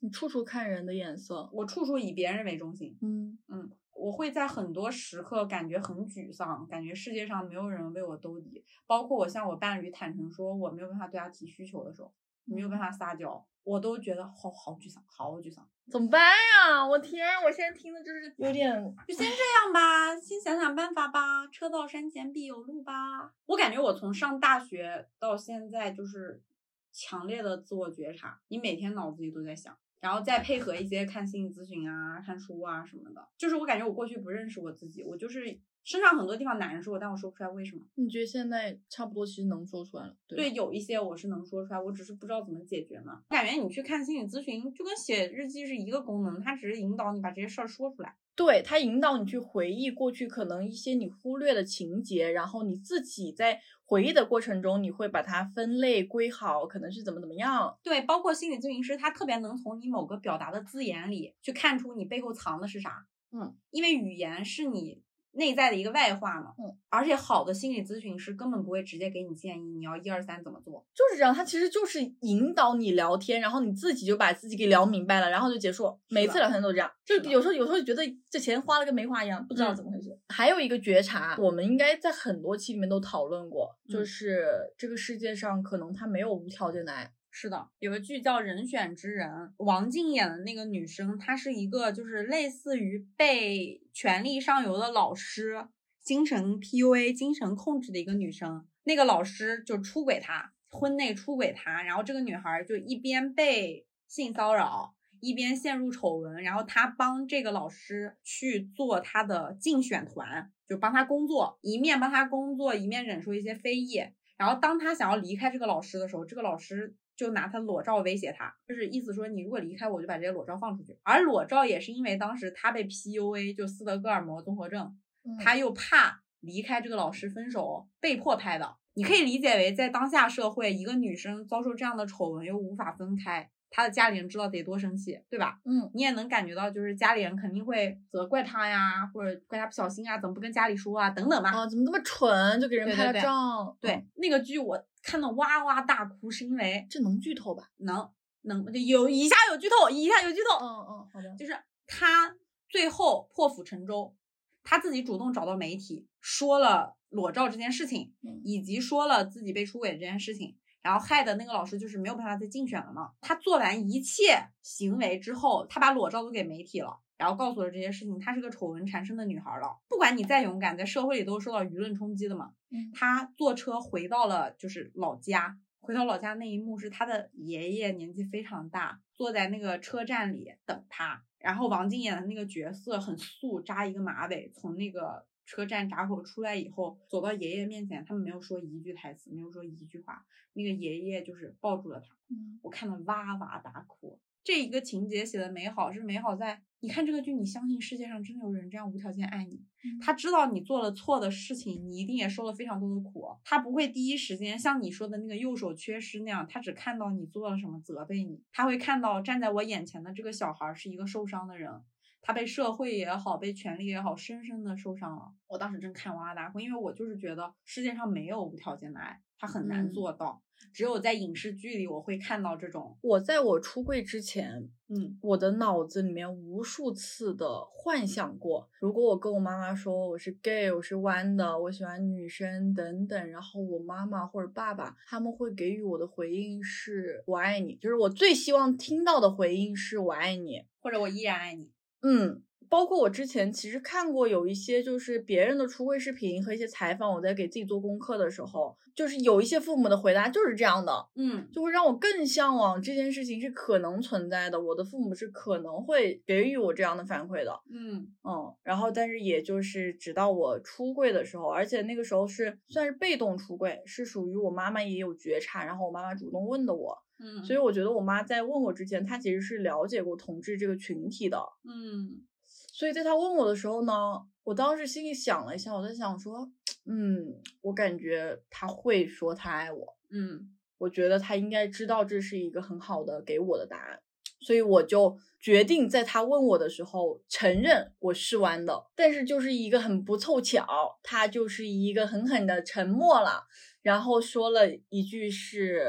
B: 你处处看人的眼色，
A: 我处处以别人为中心。
B: 嗯
A: 嗯，我会在很多时刻感觉很沮丧，感觉世界上没有人为我兜底，包括我向我伴侣坦诚说我没有办法对他提需求的时候，没有办法撒娇，我都觉得好好沮丧，好沮丧。
B: 怎么办呀？我天，我现在听的就是有点，
A: 就先这样吧，先想想办法吧。车到山前必有路吧。我感觉我从上大学到现在就是强烈的自我觉察，你每天脑子里都在想，然后再配合一些看心理咨询啊、看书啊什么的。就是我感觉我过去不认识我自己，我就是身上很多地方难受，但我说不出来为什么。
B: 你觉得现在差不多其实能说出来了，对
A: 对，有一些我是能说出来，我只是不知道怎么解决嘛。我感觉你去看心理咨询，就跟写日记是一个功能，它只是引导你把这些事儿说出来。
B: 对，它引导你去回忆过去可能一些你忽略的情节，然后你自己在回忆的过程中，你会把它分类归好，可能是怎么怎么样。
A: 对，包括心理咨询师，他特别能从你某个表达的字眼里去看出你背后藏的是啥。
B: 嗯，
A: 因为语言是你内在的一个外化嘛。
B: 嗯，
A: 而且好的心理咨询师根本不会直接给你建议，你要一二三怎么做。
B: 就是这样，他其实就是引导你聊天，然后你自己就把自己给聊明白了，然后就结束。每次聊天都这样，就有时候有时候觉得这钱花了跟没花一样，不知道
A: 嗯
B: 怎么回事。还有一个觉察，我们应该在很多期里面都讨论过，就
A: 嗯
B: 是这个世界上可能他没有无条件的爱。
A: 是的，有个剧叫《人选之人》，王静演的那个女生，她是一个就是类似于被权力上游的老师精神 PUA、精神控制的一个女生。那个老师就出轨她，婚内出轨她，然后这个女孩就一边被性骚扰，一边陷入丑闻，然后她帮这个老师去做她的竞选团，就帮他工作，一面帮他工作，一面忍受一些非议。然后当他想要离开这个老师的时候，这个老师就拿他裸照威胁他，就是意思说你如果离开我，就把这些裸照放出去。而裸照也是因为当时他被 PUA，就斯德哥尔摩综合症，他又怕离开这个老师分手，被迫拍的。你可以理解为在当下社会，一个女生遭受这样的丑闻又无法分开，她的家里人知道得多生气，对吧？
B: 嗯，
A: 你也能感觉到，就是家里人肯定会责怪她呀，或者怪她不小心啊，怎么不跟家里说啊，等等吧。
B: 啊，怎么那么蠢，就给人拍了
A: 对对对
B: 照？
A: 对，
B: 嗯，
A: 那个剧我看到哇哇大哭，是因为
B: 这能剧透吧？
A: 能能有以下有剧透，以下有剧透，
B: 嗯嗯，好的。
A: 就是他最后破釜沉舟，他自己主动找到媒体说了裸照这件事情，
B: 嗯
A: 以及说了自己被出轨这件事情，然后害的那个老师就是没有办法再竞选了嘛。他做完一切行为之后，他把裸照都给媒体了。然后告诉了这些事情，她是个丑闻缠身的女孩了。不管你再勇敢，在社会里都是受到舆论冲击的嘛。
B: 嗯
A: 她坐车回到了就是老家，回到老家那一幕是她的爷爷年纪非常大，坐在那个车站里等她。然后王静演的那个角色很素，扎一个马尾，从那个车站闸口出来以后，走到爷爷面前，他们没有说一句台词，没有说一句话，那个爷爷就是抱住了她。
B: 嗯
A: 我看的哇哇大哭。这一个情节写的美好是美好在，你看这个剧，你相信世界上真的有人这样无条件爱你，
B: 嗯
A: 他知道你做了错的事情，你一定也受了非常多的苦，他不会第一时间像你说的那个右手缺失那样，他只看到你做了什么责备你，他会看到站在我眼前的这个小孩是一个受伤的人，他被社会也好，被权力也好，深深的受伤了。我当时真看哇哇大哭，因为我就是觉得世界上没有无条件的爱，他很难
B: 嗯
A: 做到。只有在影视剧里我会看到这种，
B: 我在我出柜之前，
A: 嗯
B: 我的脑子里面无数次的幻想过，如果我跟我妈妈说我是 gay，我是弯的，我喜欢女生等等，然后我妈妈或者爸爸他们会给予我的回应是“我爱你”，就是我最希望听到的回应是我爱你。
A: 或者我依然爱你。
B: 嗯，包括我之前其实看过有一些就是别人的出柜视频和一些采访，我在给自己做功课的时候，就是有一些父母的回答就是这样的，
A: 嗯。
B: 就会让我更向往这件事情是可能存在的，我的父母是可能会给予我这样的反馈的。
A: 嗯。
B: 嗯，然后但是也就是直到我出柜的时候，而且那个时候是算是被动出柜，是属于我妈妈也有觉察，然后我妈妈主动问的我，
A: 嗯，
B: 所以我觉得我妈在问我之前，她其实是了解过同志这个群体的。
A: 嗯
B: 所以在他问我的时候呢，我当时心里想了一下，我在想说，嗯，我感觉他会说他爱我，
A: 嗯
B: 我觉得他应该知道这是一个很好的给我的答案，所以我就决定在他问我的时候承认我是弯的，但是就是一个很不凑巧，他就是一个狠狠的沉默了，然后说了一句是。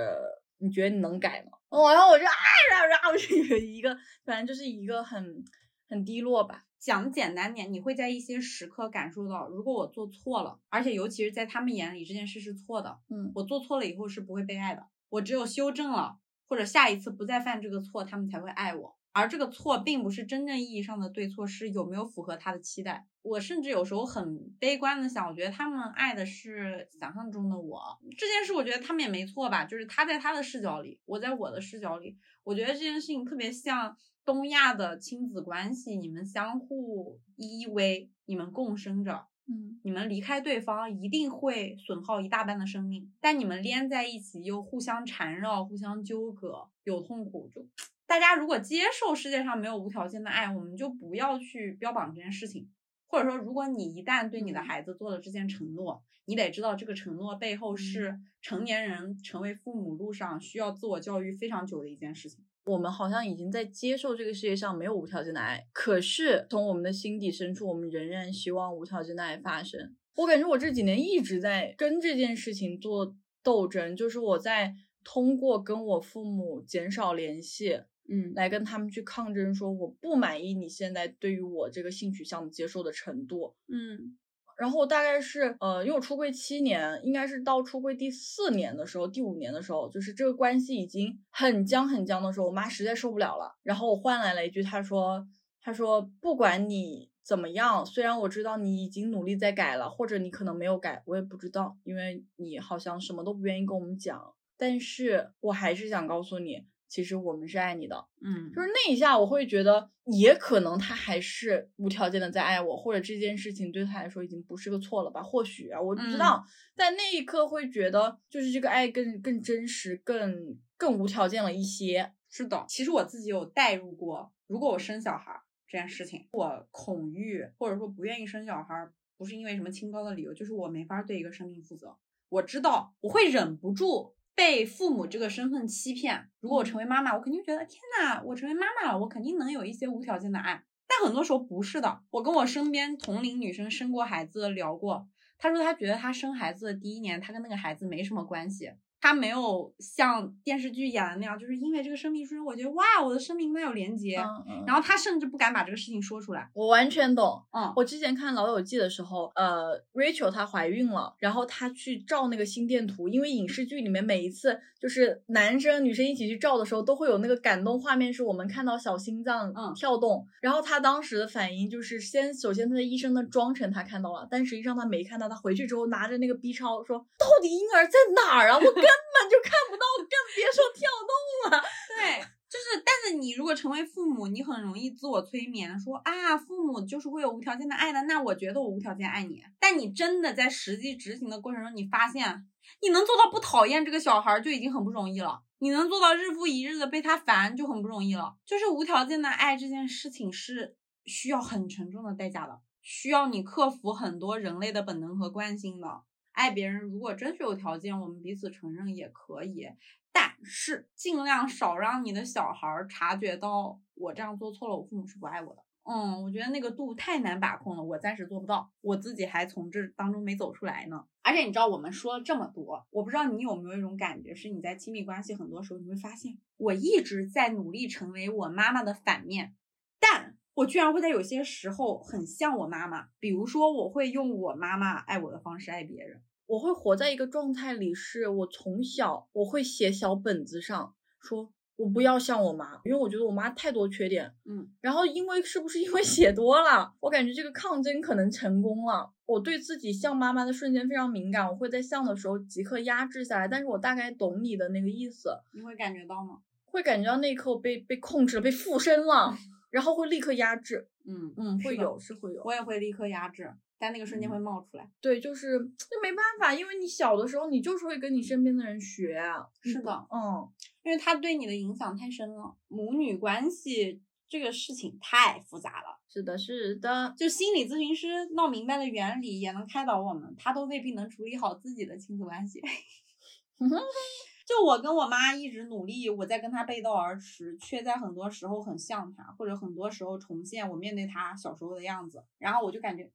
B: 你觉得你能改吗？哦，然后我就啊，然后然后 *laughs* 就有一个，反正就是一个很很低落吧。
A: 讲简单点，你会在一些时刻感受到，如果我做错了，而且尤其是在他们眼里这件事是错的，
B: 嗯
A: 我做错了以后是不会被爱的。我只有修正了，或者下一次不再犯这个错，他们才会爱我。而这个错并不是真正意义上的对错，是有没有符合他的期待。我甚至有时候很悲观的想，我觉得他们爱的是想象中的我。这件事我觉得他们也没错吧，就是他在他的视角里，我在我的视角里，我觉得这件事情特别像东亚的亲子关系，你们相互依偎，你们共生着。
B: 嗯
A: 你们离开对方一定会损耗一大半的生命，但你们连在一起又互相缠绕、互相纠葛，有痛苦就。大家如果接受世界上没有无条件的爱，我们就不要去标榜这件事情。或者说，如果你一旦对你的
B: 嗯
A: 孩子做了这件承诺，你得知道这个承诺背后是成年人成为父母路上需要自我教育非常久的一件事情。
B: 我们好像已经在接受这个世界上没有无条件的爱，可是从我们的心底深处，我们仍然希望无条件的爱发生。我感觉我这几年一直在跟这件事情做斗争，就是我在通过跟我父母减少联系，
A: 嗯
B: 来跟他们去抗争，说我不满意你现在对于我这个性取向的接受的程度。
A: 嗯
B: 然后大概是呃，因为我出柜七年，应该是到出柜第四年的时候，第五年的时候，就是这个关系已经很僵很僵的时候，我妈实在受不了了，然后我换来了一句，她说，她说不管你怎么样，虽然我知道你已经努力在改了，或者你可能没有改，我也不知道，因为你好像什么都不愿意跟我们讲，但是我还是想告诉你，其实我们是爱你的，
A: 嗯，
B: 就是那一下，我会觉得也可能他还是无条件的在爱我，或者这件事情对他来说已经不是个错了吧？或许啊，我不知道，在那一刻会觉得，就是这个爱更更真实、更更无条件了一些。
A: 是的，其实我自己有代入过，如果我生小孩儿这件事情，我恐惧或者说不愿意生小孩儿，不是因为什么清高的理由，就是我没法对一个生命负责。我知道我会忍不住被父母这个身份欺骗。如果我成为妈妈，我肯定觉得天呐，我成为妈妈了，我肯定能有一些无条件的爱。但很多时候不是的。我跟我身边同龄女生生过孩子聊过，她说她觉得她生孩子的第一年，她跟那个孩子没什么关系。她没有像电视剧演的那样，就是因为这个生命出生，我觉得哇，我的生命跟他有连接。
B: 嗯嗯，
A: 然后他甚至不敢把这个事情说出来。
B: 我完全懂。
A: 嗯，
B: 我之前看《老友记》的时候，呃，Rachel 她怀孕了，然后她去照那个心电图，因为影视剧里面每一次就是男生女生一起去照的时候，都会有那个感动画面，是我们看到小心脏
A: 嗯
B: 跳动。然后她当时的反应就是先，首先她的医生的装成她看到了，但实际上她没看到。她回去之后拿着那个 B 超说，到底婴儿在哪儿啊？我根根本就看不到，更别说跳动了。*laughs*
A: 对，就是，但是你如果成为父母，你很容易自我催眠，说啊，父母就是会有无条件的爱的，那我觉得我无条件爱你。但你真的在实际执行的过程中，你发现你能做到不讨厌这个小孩就已经很不容易了，你能做到日复一日的被他烦就很不容易了。就是无条件的爱这件事情是需要很沉重的代价的，需要你克服很多人类的本能和惯性的。爱别人如果真是有条件，我们彼此承认也可以，但是尽量少让你的小孩儿察觉到我这样做错了，我父母是不爱我的。嗯，我觉得那个度太难把控了，我暂时做不到，我自己还从这当中没走出来呢。而且你知道，我们说了这么多，我不知道你有没有一种感觉，是你在亲密关系很多时候你会发现，我一直在努力成为我妈妈的反面，但我居然会在有些时候很像我妈妈。比如说，我会用我妈妈爱我的方式爱别人。
B: 我会活在一个状态里，是我从小我会写小本子上说。我不要像我妈，因为我觉得我妈太多缺点。
A: 嗯，
B: 然后因为是不是因为写多了，我感觉这个抗争可能成功了。我对自己像妈妈的瞬间非常敏感，我会在像的时候即刻压制下来。但是我大概懂你的那个意思。
A: 你会感觉到吗？
B: 会感觉到那一刻我被被控制了，被附身了，然后会立刻压制。
A: 嗯
B: 嗯，会有是会有。
A: 我也会立刻压制，但那个瞬间会冒出来。
B: 对，就是那没办法，因为你小的时候你就是会跟你身边的人学。
A: 是的，
B: 嗯，
A: 因为他对你的影响太深了。母女关系这个事情太复杂了，
B: 是的，是的。
A: 就心理咨询师闹明白了原理，也能开导我们，他都未必能处理好自己的亲子关系。*laughs* 就我跟我妈一直努力，我在跟她背道而驰，却在很多时候很像她，或者很多时候重现我面对她小时候的样子，然后我就感觉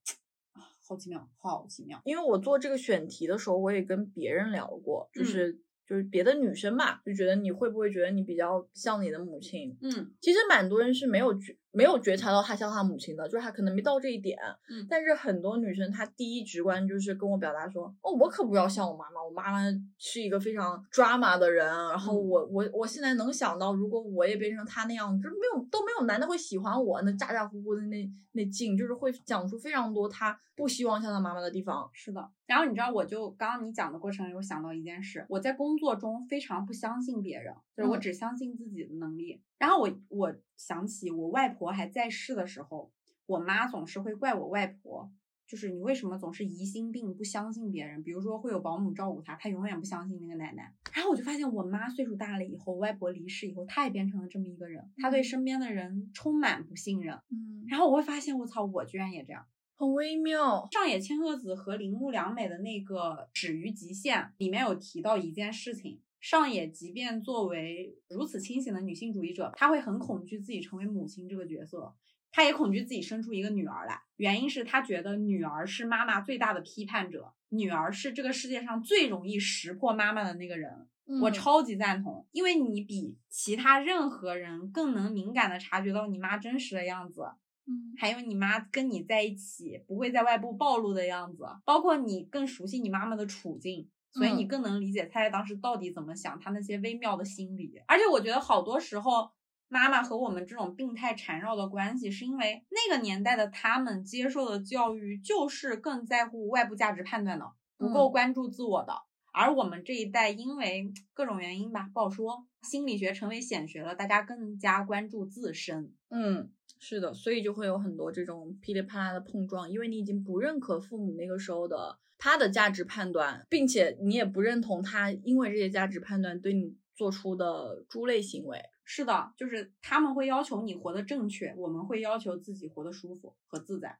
A: 啊，好奇妙，好奇妙。
B: 因为我做这个选题的时候，我也跟别人聊过，就
A: 嗯
B: 是、就是别的女生吧，就觉得你会不会觉得你比较像你的母亲？
A: 嗯
B: 其实蛮多人是没有觉没有觉察到她像她母亲的，就是她可能没到这一点。
A: 嗯
B: 但是很多女生她第一直观就是跟我表达说，哦，我可不要像我妈妈，我妈妈是一个非常 drama 的人，然后
A: 嗯
B: 我我我现在能想到，如果我也变成她那样，就是没有都没有男的会喜欢我，那咋咋呼呼的那那劲，就是会讲出非常多她不希望像她妈妈的地方。
A: 是的，然后你知道，我就刚刚你讲的过程里，我想到一件事，我在工作中非常不相信别人，就是我
B: 嗯
A: 只相信自己的能力。然后我我想起我外婆还在世的时候，我妈总是会怪我外婆，就是你为什么总是疑心病，不相信别人？比如说会有保姆照顾她，她永远不相信那个奶奶。然后我就发现我妈岁数大了以后，外婆离世以后，她也变成了这么一个人，她对身边的人充满不信任。
B: 嗯，
A: 然后我会发现，我操，我居然也这样。
B: 很微妙。
A: 上野千鹤子和铃木良美的那个《止于极限》里面有提到一件事情。上野即便作为如此清醒的女性主义者，她会很恐惧自己成为母亲这个角色，她也恐惧自己生出一个女儿来。原因是她觉得女儿是妈妈最大的批判者，女儿是这个世界上最容易识破妈妈的那个人。我
B: 嗯
A: 超级赞同，因为你比其他任何人更能敏感的察觉到你妈真实的样子。
B: 嗯
A: 还有你妈跟你在一起不会在外部暴露的样子，包括你更熟悉你妈妈的处境，所以你
B: 嗯
A: 更能理解她在当时到底怎么想，她那些微妙的心理。而且我觉得好多时候，妈妈和我们这种病态缠绕的关系，是因为那个年代的他们接受的教育就是更在乎外部价值判断的，不够
B: 嗯
A: 关注自我的。而我们这一代因为各种原因吧，不好说，心理学成为显学了，大家更加关注自身。
B: 嗯，是的，所以就会有很多这种噼里啪啦的碰撞，因为你已经不认可父母那个时候的他的价值判断，并且你也不认同他因为这些价值判断对你做出的猪类行为。
A: 是的，就是他们会要求你活得正确，我们会要求自己活得舒服和自在。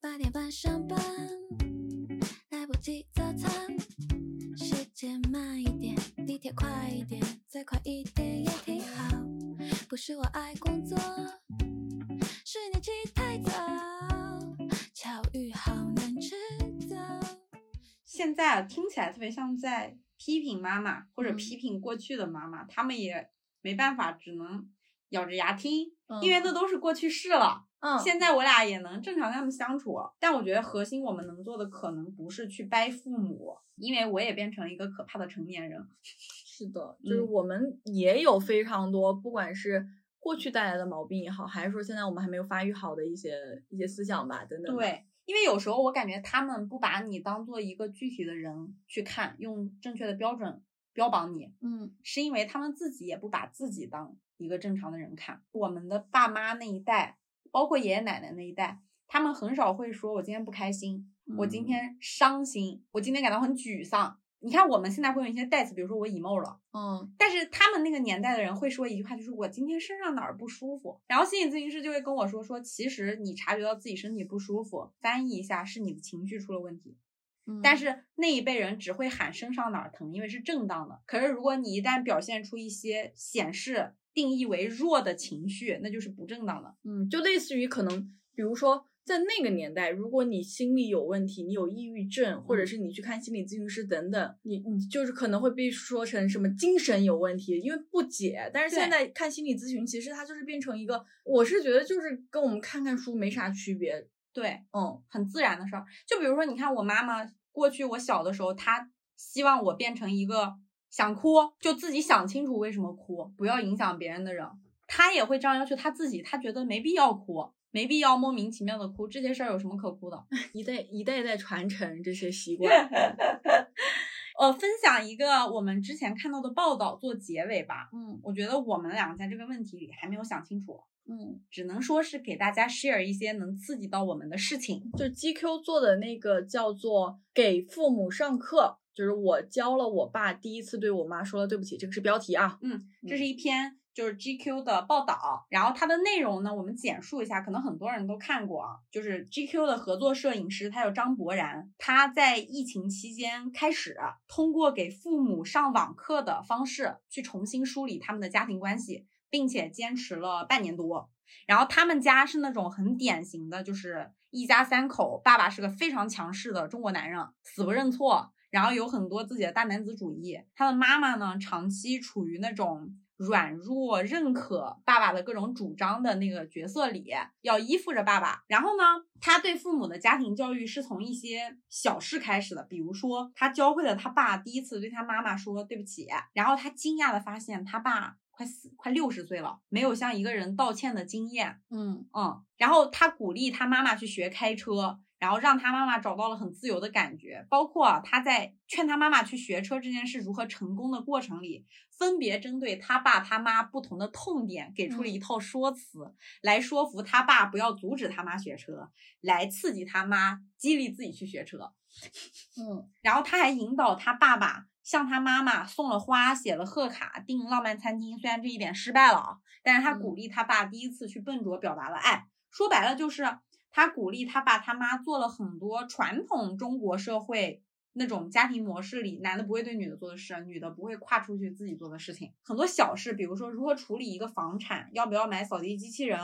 D: 八点半上班，来不及早餐，时间慢一点，地铁快一点，再快一点也挺好。不是我爱工作，是你起太早，巧遇好难知道。
A: 现在啊听起来特别像在批评妈妈或者
B: 嗯
A: 批评过去的妈妈，他们也没办法，只能咬着牙听，因为
B: 嗯
A: 那都是过去式了。
B: 嗯，
A: 现在我俩也能正常跟他们相处，但我觉得核心我们能做的可能不是去掰父母，因为我也变成了一个可怕的成年人。
B: 是的，就是
A: 嗯
B: 我们也有非常多，不管是过去带来的毛病也好，还是说现在我们还没有发育好的一些一些思想吧，等等。，
A: 对，因为有时候我感觉他们不把你当做一个具体的人去看，用正确的标准标榜你，
B: 嗯
A: 是因为他们自己也不把自己当一个正常的人看。我们的爸妈那一代，包括爷爷奶奶那一代，他们很少会说“我今天不开心”，我今
B: 嗯
A: 天伤心，我今天感到很沮丧。你看我们现在会用一些代词，比如说我 emo 了，
B: 嗯
A: 但是他们那个年代的人会说一句话，就是我今天身上哪儿不舒服，然后心理咨询师就会跟我说说，其实你察觉到自己身体不舒服，翻译一下是你的情绪出了问题。
B: 嗯，
A: 但是那一辈人只会喊身上哪儿疼，因为是正当的。可是如果你一旦表现出一些显示定义为弱的情绪，那就是不正当的。
B: 嗯，就类似于可能，比如说在那个年代，如果你心理有问题，你有抑郁症，或者是你去看心理咨询师等等，你你就是可能会被说成什么精神有问题，因为不解。但是现在看心理咨询，其实它就是变成一个，我是觉得就是跟我们看看书没啥区别。
A: 对，
B: 嗯
A: 很自然的事儿。就比如说，你看我妈妈过去我小的时候，她希望我变成一个想哭就自己想清楚为什么哭，不要影响别人的人。她也会这样要求她自己，她觉得没必要哭，没必要莫名其妙的哭，这些事儿有什么可哭的？*laughs*
B: 一代一代代传承这些习惯。*laughs*
A: 呃，分享一个我们之前看到的报道做结尾吧。
B: 嗯
A: 我觉得我们俩在这个问题里还没有想清楚，
B: 嗯，
A: 只能说是给大家 share 一些能刺激到我们的事情。
B: 就 GQ 做的那个叫做给父母上课，就是我教了我爸第一次对我妈说了对不起，这个是标题啊。
A: 嗯，这是一篇就是 GQ 的报道，然后它的内容呢，我们简述一下，可能很多人都看过啊。就是 GQ 的合作摄影师，他叫张博然，他在疫情期间开始通过给父母上网课的方式去重新梳理他们的家庭关系，并且坚持了半年多。然后他们家是那种很典型的，就是一家三口，爸爸是个非常强势的中国男人，死不认错，然后有很多自己的大男子主义。他的妈妈呢，长期处于那种软弱、认可爸爸的各种主张的那个角色里，要依附着爸爸。然后呢，他对父母的家庭教育是从一些小事开始的，比如说他教会了他爸第一次对他妈妈说对不起，然后他惊讶的发现他爸快死快六十岁了，没有向一个人道歉的经验。
B: 嗯
A: 嗯，然后他鼓励他妈妈去学开车，然后让他妈妈找到了很自由的感觉。包括啊他在劝他妈妈去学车这件事如何成功的过程里，分别针对他爸他妈不同的痛点，给出了一套说辞，来说服他爸不要阻止他妈学车，来刺激他妈激励自己去学车。
B: 嗯
A: 然后他还引导他爸爸向他妈妈送了花，写了贺卡，订浪漫餐厅。虽然这一点失败了啊，但是他鼓励他爸第一次去笨拙表达了爱。说白了就是他鼓励他爸他妈做了很多传统中国社会那种家庭模式里男的不会对女的做的事，女的不会跨出去自己做的事情。很多小事，比如说如何处理一个房产，要不要买扫地机器人，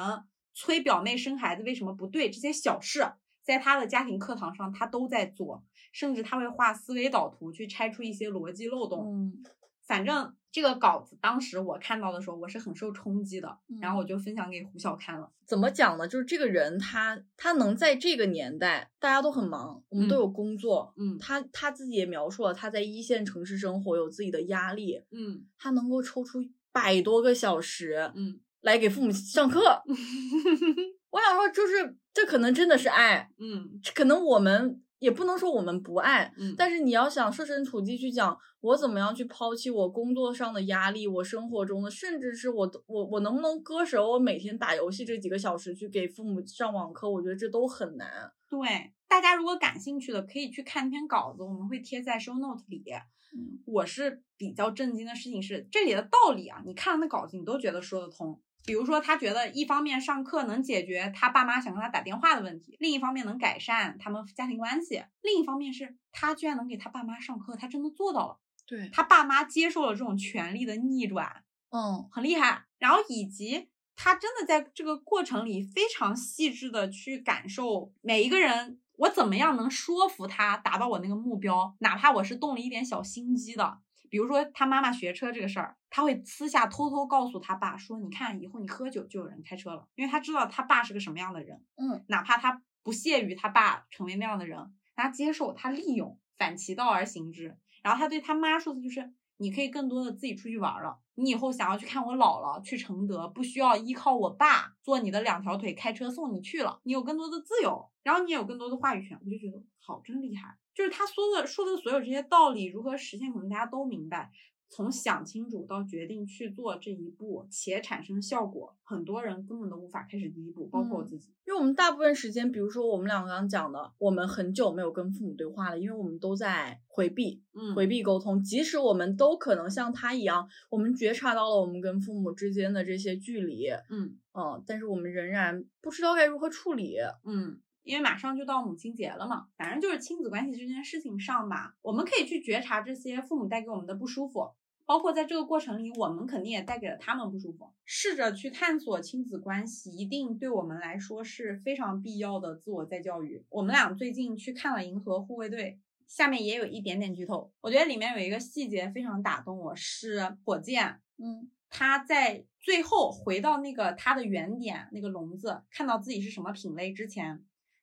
A: 催表妹生孩子为什么不对，这些小事。在他的家庭课堂上，他都在做，甚至他会画思维导图去拆出一些逻辑漏洞。
B: 嗯
A: 反正这个稿子当时我看到的时候，我是很受冲击的，然后我
B: 嗯
A: 就分享给胡晓看了。
B: 怎么讲呢？就是这个人他他能在这个年代，大家都很忙，我们都
A: 嗯
B: 有工作。
A: 嗯
B: 他他自己也描述了他在一线城市生活有自己的压力，
A: 嗯
B: 他能够抽出百多个小时
A: 嗯
B: 来给父母上课。*laughs* 我想说，就是这可能真的是爱，
A: 嗯
B: 可能我们也不能说我们不爱，
A: 嗯，
B: 但是你要想设身处地去讲，我怎么样去抛弃我工作上的压力，我生活中的，甚至是我我我能不能割舍我每天打游戏这几个小时去给父母上网课，我觉得这都很难。
A: 对，大家如果感兴趣的，可以去看一篇稿子，我们会贴在 show note 里。
B: 嗯
A: 我是比较震惊的事情是，这里的道理啊，你看了那稿子，你都觉得说得通。比如说，他觉得一方面上课能解决他爸妈想跟他打电话的问题，另一方面能改善他们家庭关系，另一方面是他居然能给他爸妈上课，他真的做到了。
B: 对，
A: 他爸妈接受了这种权力的逆转，
B: 嗯
A: 很厉害。然后以及他真的在这个过程里非常细致的去感受每一个人，我怎么样能说服他达到我那个目标，哪怕我是动了一点小心机的。比如说他妈妈学车这个事儿，他会私下偷偷告诉他爸说：“你看，以后你喝酒就有人开车了。”因为他知道他爸是个什么样的人，
B: 嗯，
A: 哪怕他不屑于他爸成为那样的人，他接受，他利用，反其道而行之。然后他对他妈说的就是：“你可以更多的自己出去玩了。你以后想要去看我姥姥，去承德，不需要依靠我爸做你的两条腿开车送你去了，你有更多的自由，然后你也有更多的话语权。”我就觉得好，真厉害。就是他说的说的所有这些道理如何实现，可能大家都明白。从想清楚到决定去做这一步，且产生效果，很多人根本都无法开始第一步，包括我
B: 嗯
A: 自己。
B: 因为我们大部分时间，比如说我们俩刚刚讲的，我们很久没有跟父母对话了，因为我们都在回避，
A: 嗯
B: 回避沟通。即使我们都可能像他一样，我们觉察到了我们跟父母之间的这些距离，
A: 嗯
B: 嗯，但是我们仍然不知道该如何处理。
A: 嗯，因为马上就到母亲节了嘛，反正就是亲子关系这件事情上吧，我们可以去觉察这些父母带给我们的不舒服，包括在这个过程里，我们肯定也带给了他们不舒服。试着去探索亲子关系，一定对我们来说是非常必要的自我再教育。我们俩最近去看了《银河护卫队》，下面也有一点点剧透。我觉得里面有一个细节非常打动我，是火箭，
B: 嗯，
A: 他在最后回到那个他的原点那个笼子，看到自己是什么品类之前，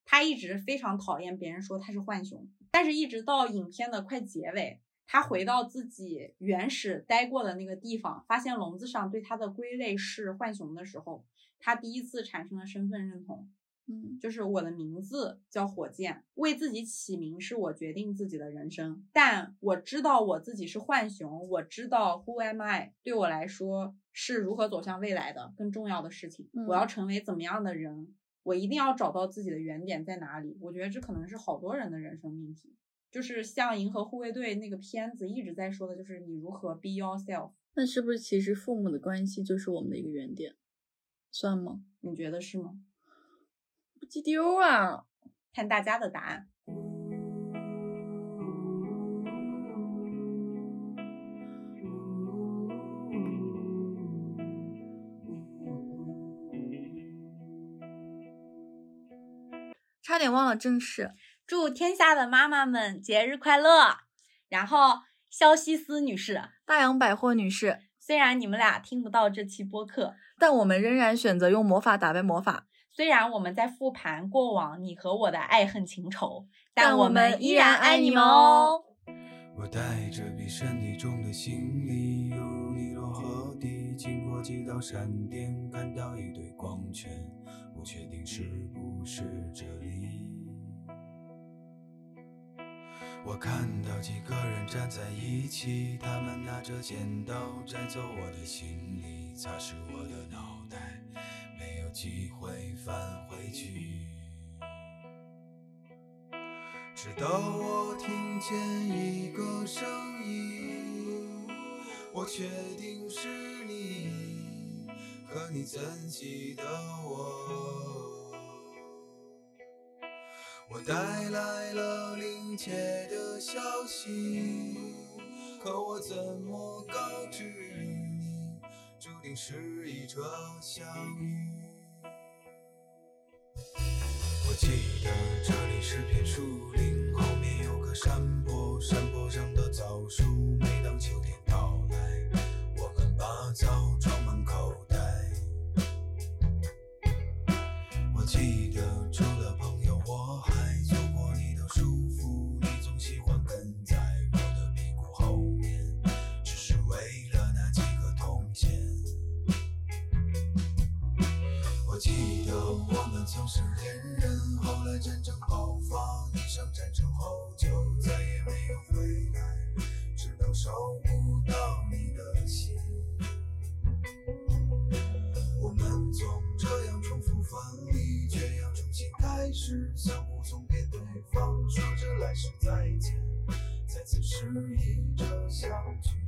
A: 他一直非常讨厌别人说他是浣熊，但是一直到影片的快结尾。他回到自己原始待过的那个地方，发现笼子上对他的归类是浣熊的时候，他第一次产生了身份认同。
B: 嗯，
A: 就是我的名字叫火箭，为自己起名是我决定自己的人生。但我知道我自己是浣熊，我知道 Who am I 对我来说是如何走向未来的更重要的事情。
B: 嗯
A: 我要成为怎么样的人，我一定要找到自己的原点在哪里。我觉得这可能是好多人的人生命题。就是像《银河护卫队》那个片子一直在说的，就是你如何 be yourself。
B: 那是不是其实父母的关系就是我们的一个原点，算吗？
A: 你觉得是吗？
B: 不记丢啊！
A: 看大家的答案。
B: 差点忘了正事。
A: 祝天下的妈妈们节日快乐！然后，肖西斯女士，
B: 大洋百货女士，
A: 虽然你们俩听不到这期播客，
B: 但我们仍然选择用魔法打败魔法。
A: 虽然我们在复盘过往你和我的爱恨情仇，
B: 但
A: 我
B: 我们依
A: 依然
B: 然爱你
A: 们
B: 们哦
A: 哦。
C: 我带着比身体重的行李，犹如尼罗河几道闪电，看到一堆光圈，不确定是不是这里。我看到几个人站在一起，他们拿着剪刀摘走我的行李，擦拭我的脑袋，没有机会返回去。直到我听见一个声音，我确定是你，可你怎记得我？我带来了临切的消息，可我怎么告知你，注定是一场相遇。我记得这里是片树林，后面有个山坡，山坡上的枣树，每当秋天到来，我们把枣我们曾是恋人，后来战争爆发，你上战场后就再也没有回来，直到收不到你的信。我们总这样重复分离，却要重新开始，相互送别对方，说着来世再见，再次失忆着相聚。